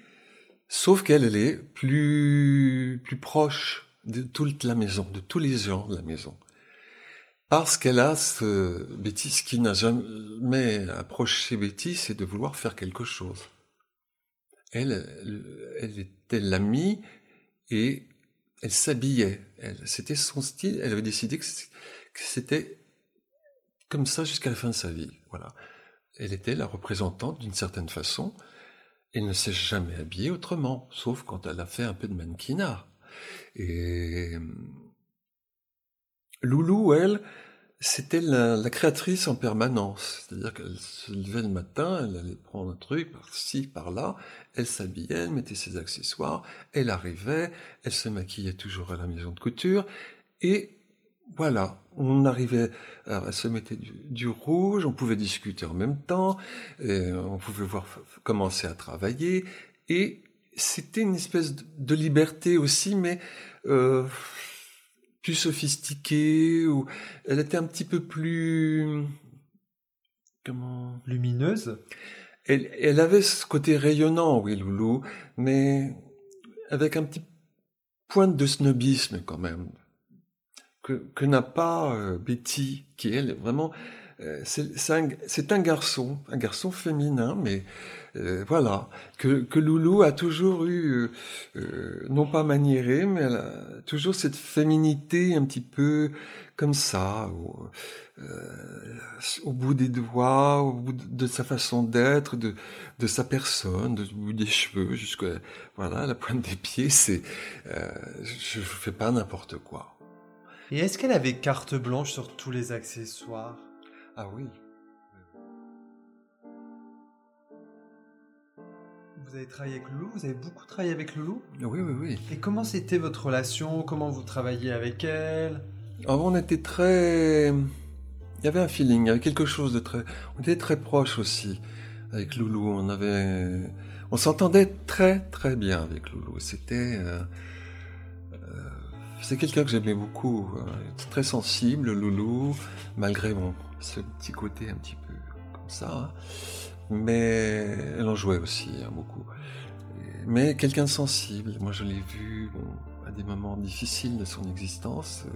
sauf qu'elle elle est plus plus proche de toute la maison, de tous les gens de la maison, parce qu'elle a ce ce qui n'a jamais approché Betty, c'est de vouloir faire quelque chose. Elle, elle, était l'amie et elle s'habillait. C'était son style. Elle avait décidé que c'était comme ça jusqu'à la fin de sa vie. Voilà. Elle était la représentante d'une certaine façon. Elle ne s'est jamais habillée autrement, sauf quand elle a fait un peu de mannequinat. Et Loulou, elle, c'était la, créatrice en permanence. C'est-à-dire qu'elle se levait le matin, elle allait prendre un truc par-ci, par-là, elle s'habillait, elle mettait ses accessoires, elle arrivait, elle se maquillait toujours à la maison de couture, et voilà, on arrivait, alors elle se mettait du, rouge, on pouvait discuter en même temps, on pouvait voir commencer à travailler, et c'était une espèce de, liberté aussi, mais euh, plus sophistiquée, ou elle était un petit peu plus comment? Lumineuse. Elle, elle avait ce côté rayonnant, oui, Loulou, mais avec un petit point de snobisme quand même que, que n'a pas euh, Betty, qui elle vraiment euh, c'est c'est un, garçon, un garçon féminin, mais euh, voilà que, que Loulou a toujours eu, euh, euh, non pas maniéré, mais elle a toujours cette féminité un petit peu comme ça, au, euh, bout des doigts, au bout de, sa façon d'être, de, de sa personne, de, au bout des cheveux, jusqu'à voilà la pointe des pieds. C'est, euh, je, je fais pas n'importe quoi. Et est-ce qu'elle avait carte blanche sur tous les accessoires? Ah oui. Vous avez travaillé avec Loulou Vous avez beaucoup travaillé avec Loulou Oui, oui, oui. Et comment c'était votre relation? Comment vous travailliez avec elle? Alors, on était très. Il y avait un feeling, il y avait quelque chose de très. On était très proches aussi avec Loulou. On avait. On s'entendait très très bien avec Loulou. C'était. euh, euh, C'est quelqu'un que j'aimais beaucoup. euh, Très sensible, Loulou, malgré bon, ce petit côté un petit peu comme ça. hein. Mais elle en jouait aussi hein, beaucoup. Mais quelqu'un de sensible. Moi, je l'ai vu bon, à des moments difficiles de son existence. euh,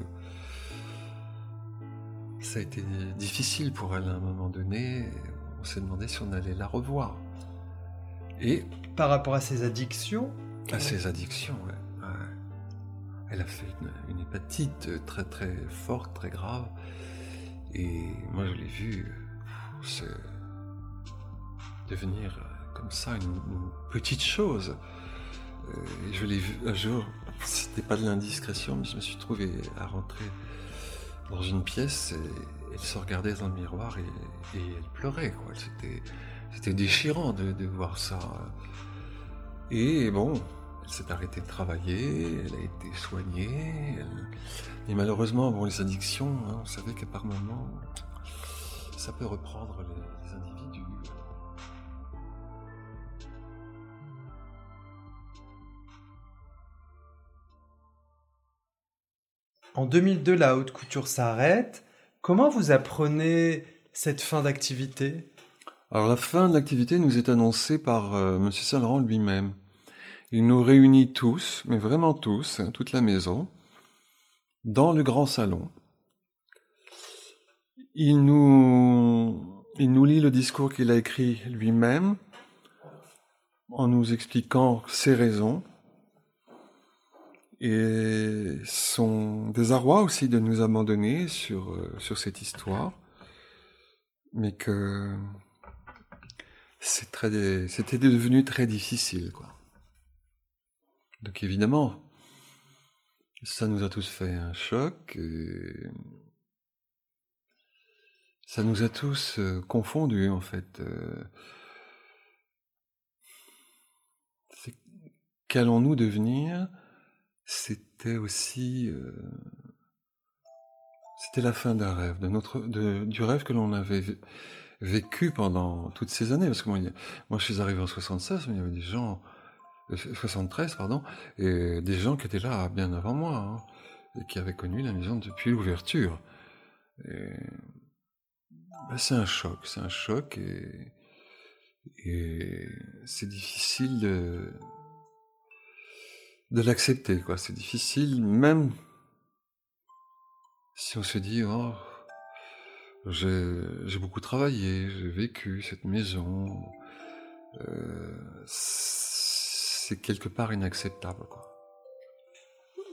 ça a été difficile pour elle à un moment donné. On s'est demandé si on allait la revoir. Et Par rapport à ses addictions à ses addictions, ouais. ouais. Elle a fait une, une hépatite très très forte, très grave. Et moi je l'ai vue euh, se devenir euh, comme ça une, petite chose. Euh, je l'ai vu un jour, c'était pas de l'indiscrétion, mais je me suis trouvé à rentrer dans une pièce et elle se regardait dans le miroir et, elle pleurait. C'était, déchirant de, voir ça. Et bon, elle s'est arrêtée de travailler, elle a été soignée. Et malheureusement, bon, les addictions, hein, on savait qu'à par moment, ça peut reprendre les, les individus. En 2002, la haute couture s'arrête. Comment vous apprenez cette fin d'activité? Alors la fin de l'activité nous est annoncée par euh, M. Saint-Laurent lui-même. Il nous réunit tous, mais vraiment tous, hein, toute la maison, dans le grand salon. il nous, il nous lit le discours qu'il a écrit lui-même en nous expliquant ses raisons et son désarroi aussi de nous abandonner sur, euh, sur cette histoire, mais que c'était devenu très difficile, quoi. Donc évidemment, ça nous a tous fait un choc. Et ça nous a tous euh, confondus en fait. Euh, qu'allons-nous devenir? C'était aussi, euh, c'était la fin d'un rêve, de notre, de, du rêve que l'on avait vécu pendant toutes ces années. Parce que moi, moi je suis arrivé en 76, mais il y avait des gens, 73 pardon, et des gens qui étaient là bien avant moi, hein, et qui avaient connu la maison depuis l'ouverture. Bah, c'est un choc, c'est un choc et, et c'est difficile de, de l'accepter, quoi. C'est difficile, même si on se dit, oh, j'ai beaucoup travaillé, j'ai vécu cette maison, euh, c'est quelque part inacceptable, quoi.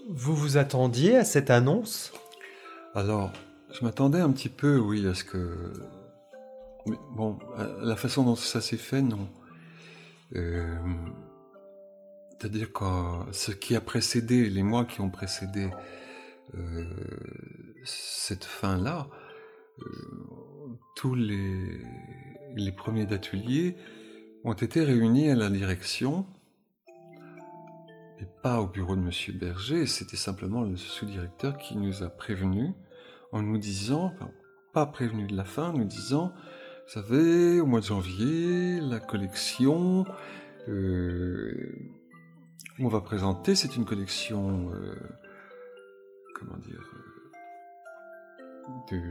Vous vous attendiez à cette annonce? Alors, je m'attendais un petit peu, oui, à ce que. Mais bon, la façon dont ça s'est fait, non. Euh, c'est-à-dire que ce qui a précédé, les mois qui ont précédé euh, cette fin-là, euh, tous les, les premiers d'atelier ont été réunis à la direction, et pas au bureau de Monsieur Berger, c'était simplement le sous-directeur qui nous a prévenus en nous disant, pas prévenu de la fin, nous disant, vous savez, au mois de janvier, la collection euh, on va présenter, c'est une collection, euh, comment dire, de,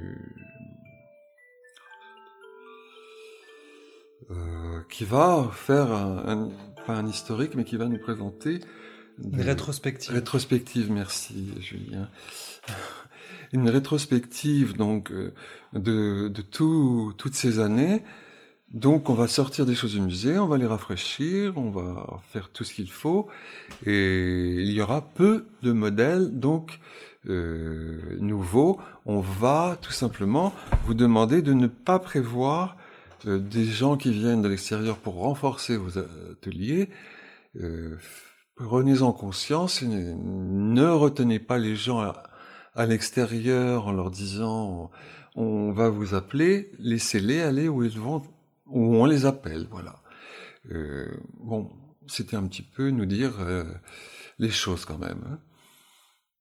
euh, qui va faire un, pas un historique, mais qui va nous présenter une rétrospective. Rétrospective, merci Julien une rétrospective donc euh, de, de tout, toutes ces années. Donc on va sortir des choses du musée, on va les rafraîchir, on va faire tout ce qu'il faut, et il y aura peu de modèles donc euh, nouveaux. On va tout simplement vous demander de ne pas prévoir euh, des gens qui viennent de l'extérieur pour renforcer vos ateliers. Euh, Prenez-en conscience et ne retenez pas les gens à l'extérieur en leur disant on va vous appeler, laissez-les aller où ils vont, où on les appelle, voilà. Euh, bon, c'était un petit peu nous dire euh, les choses quand même. Hein.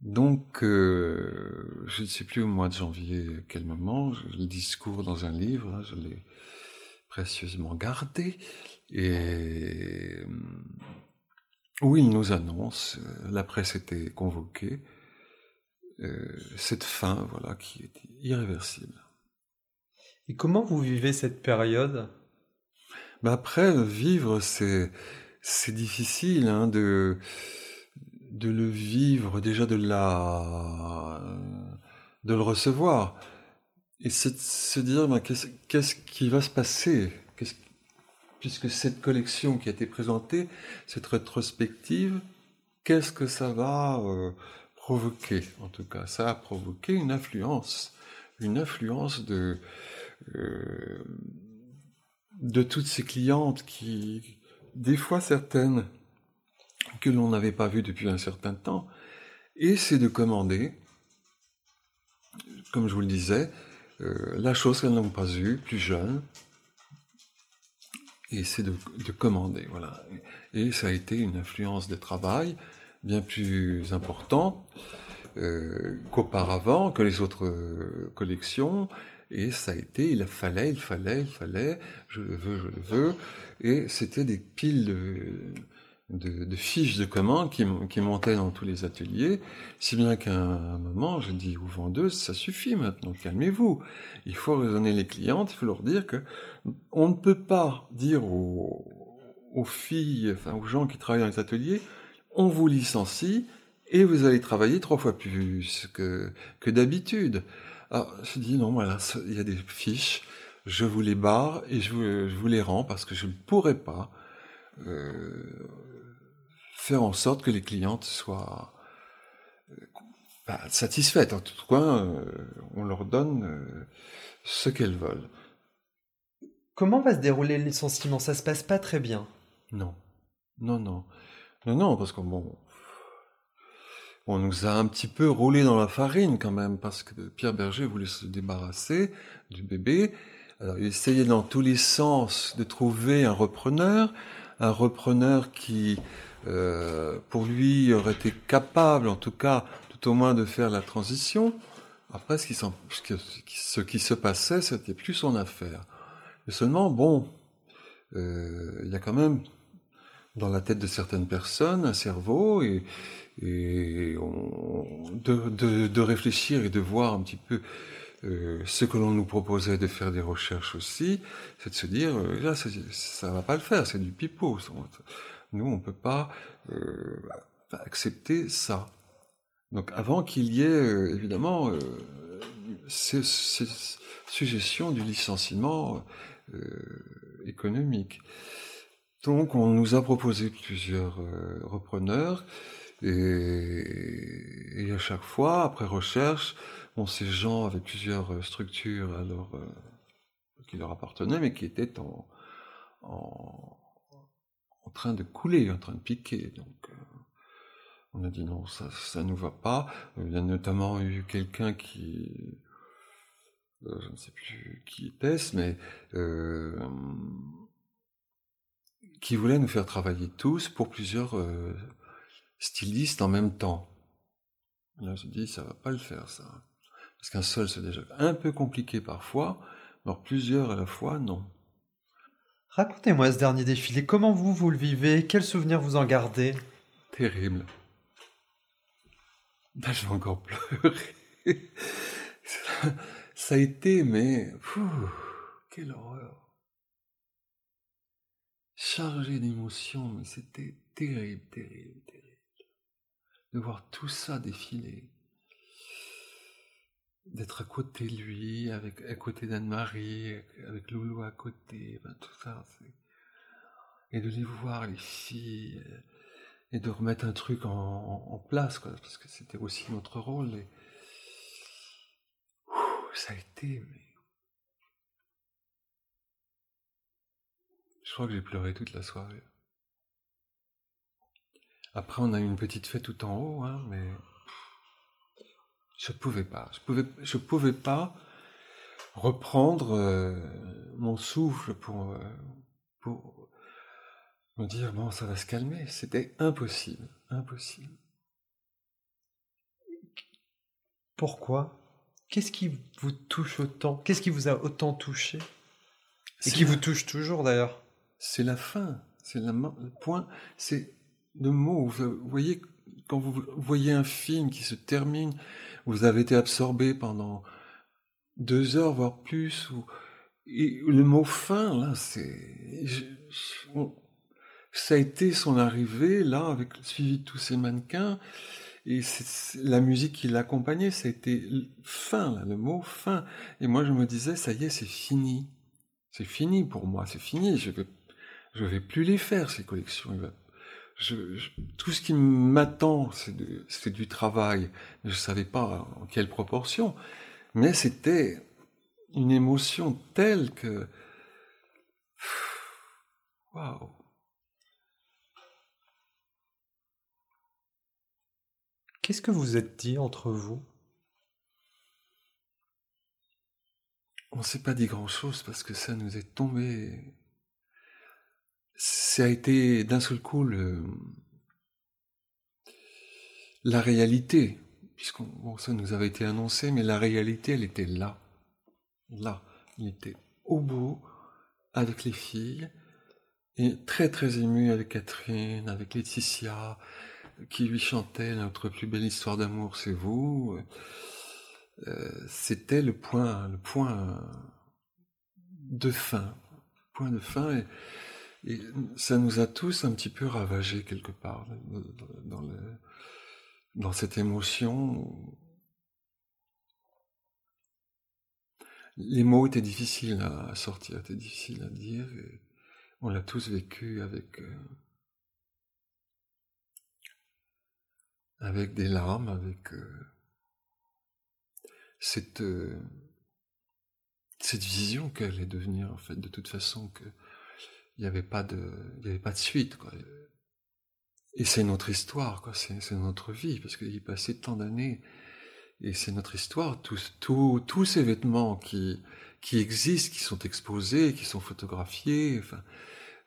Donc, euh, je ne sais plus au mois de janvier quel moment, le discours dans un livre, hein, je l'ai précieusement gardé, et où il nous annonce, la presse était convoquée, euh, cette fin, voilà, qui est irréversible. Et comment vous vivez cette période? Ben Après, vivre, c'est c'est difficile hein, de de le vivre, déjà de la de le recevoir, et c'est de se dire ben, qu'est-ce qui va se passer, puisque cette collection qui a été présentée, cette rétrospective, qu'est-ce que ça va euh, provoqué, en tout cas, ça a provoqué une influence, une influence de, euh, de toutes ces clientes qui, des fois certaines, que l'on n'avait pas vues depuis un certain temps, et de commander, comme je vous le disais, euh, la chose qu'elles n'ont pas eue, plus jeunes, et c'est de, de, commander, voilà. Et ça a été une influence de travail, bien plus important euh, qu'auparavant, que les autres euh, collections. Et ça a été, il fallait, il fallait, il fallait, je le veux, je le veux. Et c'était des piles de, de, fiches de commandes qui, qui, montaient dans tous les ateliers, si bien qu'à un moment, je dis aux vendeuses, ça suffit maintenant, calmez-vous. Il faut raisonner les clientes, il faut leur dire que on ne peut pas dire aux, aux filles, enfin aux gens qui travaillent dans les ateliers, on vous licencie et vous allez travailler trois fois plus que, que d'habitude. Alors, je dis non, voilà, il y a des fiches, je vous les barre et je vous, je vous les rends parce que je ne pourrais pas euh, faire en sorte que les clientes soient euh, bah, satisfaites. En tout cas, euh, on leur donne euh, ce qu'elles veulent. Comment va se dérouler le licenciement? Ça se passe pas très bien. Non, non, non, non, non, parce que bon, on nous a un petit peu roulé dans la farine quand même, parce que Pierre Berger voulait se débarrasser du bébé. Alors il essayait dans tous les sens de trouver un repreneur, un repreneur qui, pour lui, aurait été capable, en tout cas, tout au moins de faire la transition. Après, ce qui, se passait, c'était plus son affaire. Mais seulement, bon, euh, il y a quand même dans la tête de certaines personnes un cerveau et, de, réfléchir et de voir un petit peu euh, ce que l'on nous proposait de faire des recherches aussi, c'est de se dire euh, là ça, ça va pas le faire, c'est du pipeau. Nous on peut pas euh, accepter ça. Donc avant qu'il y ait euh, évidemment euh, ces, suggestions du licenciement euh, économique. Donc on nous a proposé plusieurs repreneurs et, à chaque fois, après recherche, bon, ces gens avaient plusieurs structures alors qui leur appartenaient, mais qui étaient en, en, en, train de couler, en train de piquer. Donc on a dit non, ça ça nous va pas. Il y a notamment eu quelqu'un qui je ne sais plus qui était-ce, mais euh, qui voulait nous faire travailler tous pour plusieurs euh, stylistes en même temps. Là, je dis, ça va pas le faire, ça. Parce qu'un seul, c'est déjà un peu compliqué parfois, alors plusieurs à la fois, non. Racontez-moi ce dernier défilé, comment vous, vous le vivez? Quels souvenirs vous en gardez? Terrible. Ben, je vais encore pleurer. ça a été, mais... Pfff, quelle horreur chargé d'émotions, mais c'était terrible, terrible, terrible. De voir tout ça défiler. D'être à côté de lui, avec, à côté d'Anne-Marie, avec Loulou à côté, ben, tout ça. Et de les voir, les filles, et de remettre un truc en, place, quoi, parce que c'était aussi notre rôle. Et... Ça a été, mais Je crois que j'ai pleuré toute la soirée. Après, on a eu une petite fête tout en haut, hein, mais je pouvais pas. Je pouvais, je pouvais pas reprendre euh, mon souffle pour, euh, pour me dire bon, ça va se calmer. C'était impossible, impossible. Pourquoi? Qu'est-ce qui vous touche autant? Qu'est-ce qui vous a autant touché? Et qui vous touche toujours d'ailleurs c'est la fin, c'est le point, c'est le mot. Vous voyez, quand vous voyez un film qui se termine, vous avez été absorbé pendant deux heures, voire plus, le mot fin, là, c'est, ça a été son arrivée, là, avec suivi de tous ces mannequins, et la musique qui l'accompagnait, ça a été fin, là, le mot fin. Et moi, je me disais, ça y est, c'est fini. C'est fini pour moi, c'est fini. Je vais je vais plus les faire ces collections. Je, je, tout ce qui m'attend, c'est du travail. Je savais pas en quelle proportion, mais c'était une émotion telle que waouh. Qu'est-ce que vous êtes dit entre vous? On s'est pas dit grand-chose parce que ça nous est tombé ça a été d'un seul coup le, la réalité, puisqu'on bon, ça nous avait été annoncé, mais la réalité, elle était là, là, il était au bout avec les filles, et très très ému avec Catherine, avec Laetitia, qui lui chantait notre plus belle histoire d'amour, c'est vous. Euh, C'était le point, le point de fin, point de fin. Et, et ça nous a tous un petit peu ravagés quelque part dans, cette émotion. les mots étaient difficiles à sortir, étaient difficiles à dire. Et on l'a tous vécu avec euh, avec des larmes, avec euh, cette euh, cette vision qu'elle allait devenir en fait de toute façon que il n'y avait pas de il y avait pas de suite quoi. Et c'est notre histoire quoi, c'est notre vie parce qu'il est passé tant d'années et c'est notre histoire tous tous tous ces vêtements qui qui existent, qui sont exposés, qui sont photographiés, enfin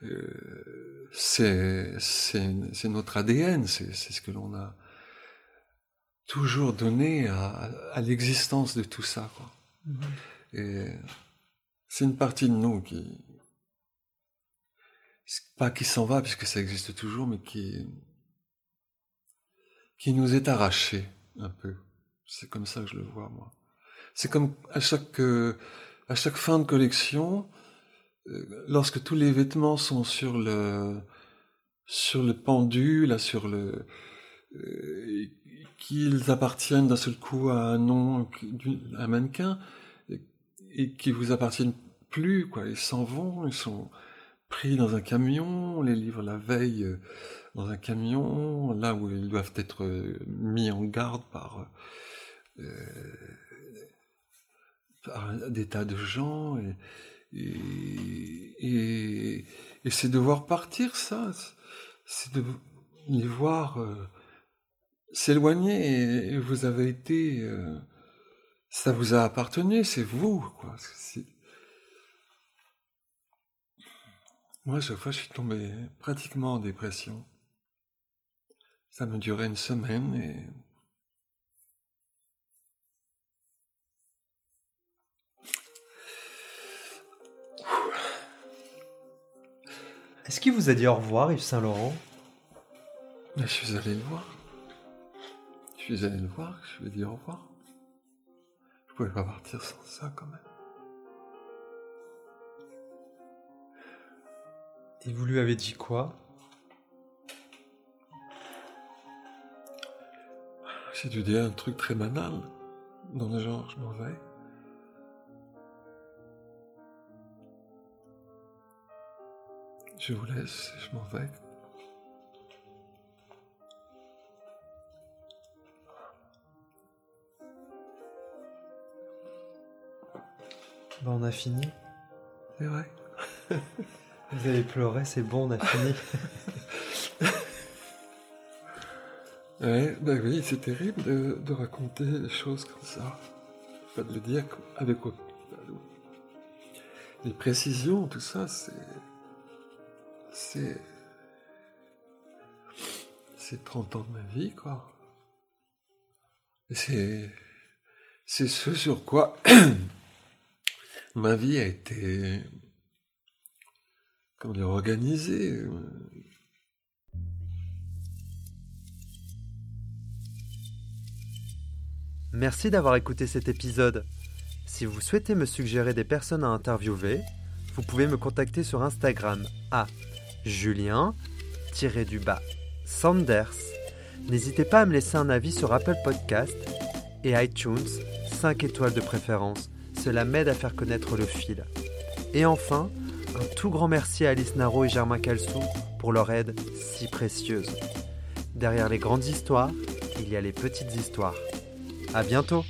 euh, c'est notre ADN, c'est ce que l'on a toujours donné à, à l'existence de tout ça. Quoi. Mhm. Et c'est une partie de nous qui, pas qui s'en va puisque ça existe toujours, mais qui, qui nous est arraché un peu. C'est comme ça que je le vois moi. C'est comme à chaque euh, à chaque fin de collection, euh, lorsque tous les vêtements sont sur le sur le pendu, là sur le euh, qu'ils appartiennent d'un seul coup à un nom, à un mannequin, et, et qui vous appartiennent plus, quoi. Ils s'en vont, ils sont pris dans un camion, on les livre la veille euh, dans un camion, là où ils doivent être euh, mis en garde par, euh, par des tas de gens, et, et, c'est de voir partir ça, c'est de les voir s'éloigner et, vous avez été, ça vous a appartenu, c'est vous, quoi. Moi, chaque fois, je suis tombé pratiquement en dépression. Ça me durait une semaine et Est-ce qu'il vous a dit au revoir, Yves Saint-Laurent? Je suis allé le voir. Je suis allé le voir, je lui ai dit au revoir. Je pouvais pas partir sans ça quand même. Et vous lui avez dit quoi? J'ai dû dire un truc très banal, dans le genre je m'en vais. Je vous laisse, je m'en vais. Ben, on a fini. C'est vrai. Vous avez pleuré, c'est bon, on a fini. Ouais, bah oui, c'est terrible de, de raconter les choses comme ça. Pas de le dire avec les précisions, tout ça, c'est. C'est. C'est 30 ans de ma vie, quoi. C'est. C'est ce sur quoi ma vie a été. Comment dire, organisée. Merci d'avoir écouté cet épisode. Si vous souhaitez me suggérer des personnes à interviewer, vous pouvez me contacter sur Instagram à julien-du-bas Sanders. N'hésitez pas à me laisser un avis sur Apple Podcast et iTunes, 5 étoiles de préférence. Cela m'aide à faire connaître le fil. Et enfin, un tout grand merci à Alice Naro et Germain Calsou pour leur aide si précieuse. Derrière les grandes histoires, il y a les petites histoires. À bientôt